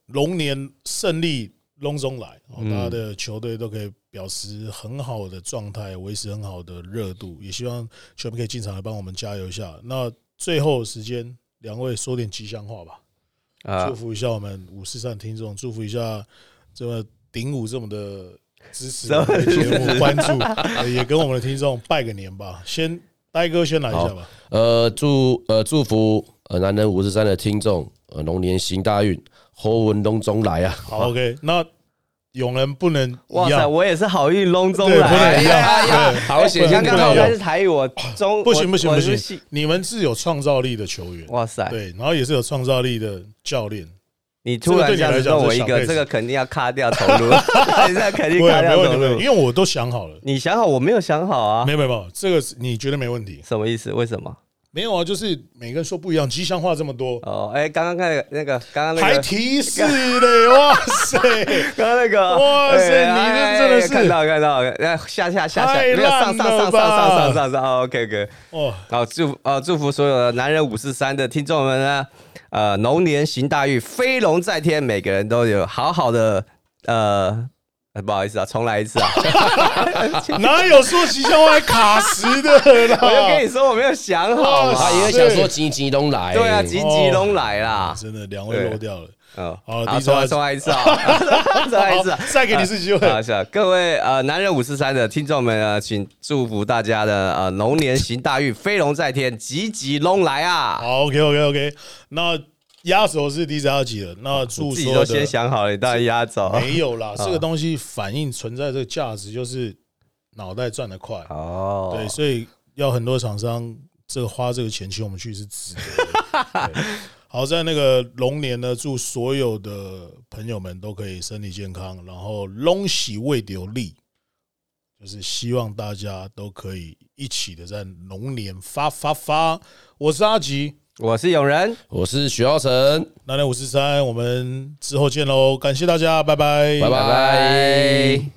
龙年胜利隆中来，大家的球队都可以表示很好的状态，维持很好的热度。也希望球迷可以进场来帮我们加油一下。那最后时间，两位说点吉祥话吧。啊祝，福一下我们五四三听众，祝福一下这么顶五这么的支持节目关注，呃也跟我们的听众拜个年吧。先呆哥先来一下吧。呃，祝呃祝福呃男人五十三的听众，呃龙年行大运，侯文龙中来啊！好，OK，那永人不能哇塞，我也是好运隆中对，不能来一。样，对，好险，刚刚好不能一样像是台语，我中不行不行不行，你们是有创造力的球员，哇塞！对，然后也是有创造力的教练，你突然这样子问我一个，这个肯定要卡掉投入，你 [LAUGHS] 这肯定卡掉没问题没问题，投入。因为我都想好了，你想好，我没有想好啊没。有没有这个是你觉得没问题？什么意思？为什么？没有啊，就是每个人说不一样，吉祥话这么多，哦，哎，刚刚看那个那个，刚刚那还个，提示嘞，哇塞！[LAUGHS] 刚刚那个，哇塞哎你这哎真的是看到看到，那下下下下，太没有上上上上上上上上，OK OK。哦，好，祝呃祝福所有的男人五四三的听众们呢，呃，龙年行大运，飞龙在天，每个人都有好好的呃。呃不好意思啊，重来一次啊！[LAUGHS] 哪有说吉祥话卡时的啦？我就跟你说，我没有想好。他因为想说吉吉东来，对啊，吉吉龙来啦。真的两位漏掉了，嗯，好重来重来一次啊，重来一次啊。[LAUGHS] [LAUGHS] 再给你一次机会。啊，各位呃，男人五四三的听众们啊，请祝福大家的呃龙年行大运，飞龙在天，吉吉龙来啊！好，OK OK OK，那压轴是第三集了，那祝自己都先想好了，你当然压轴。[LAUGHS] 没有啦，[LAUGHS] 这个东西反映存在这个价值，就是脑袋转得快，哦，对，所以要很多厂商这个花这个钱请我们去是值得好，在那个龙年呢，祝所有的朋友们都可以身体健康，然后龙喜未丢力，就是希望大家都可以一起的在龙年发发发。我是阿吉，我是永仁，我是许浩成，南南五十三，我们之后见喽，感谢大家，拜拜，拜拜。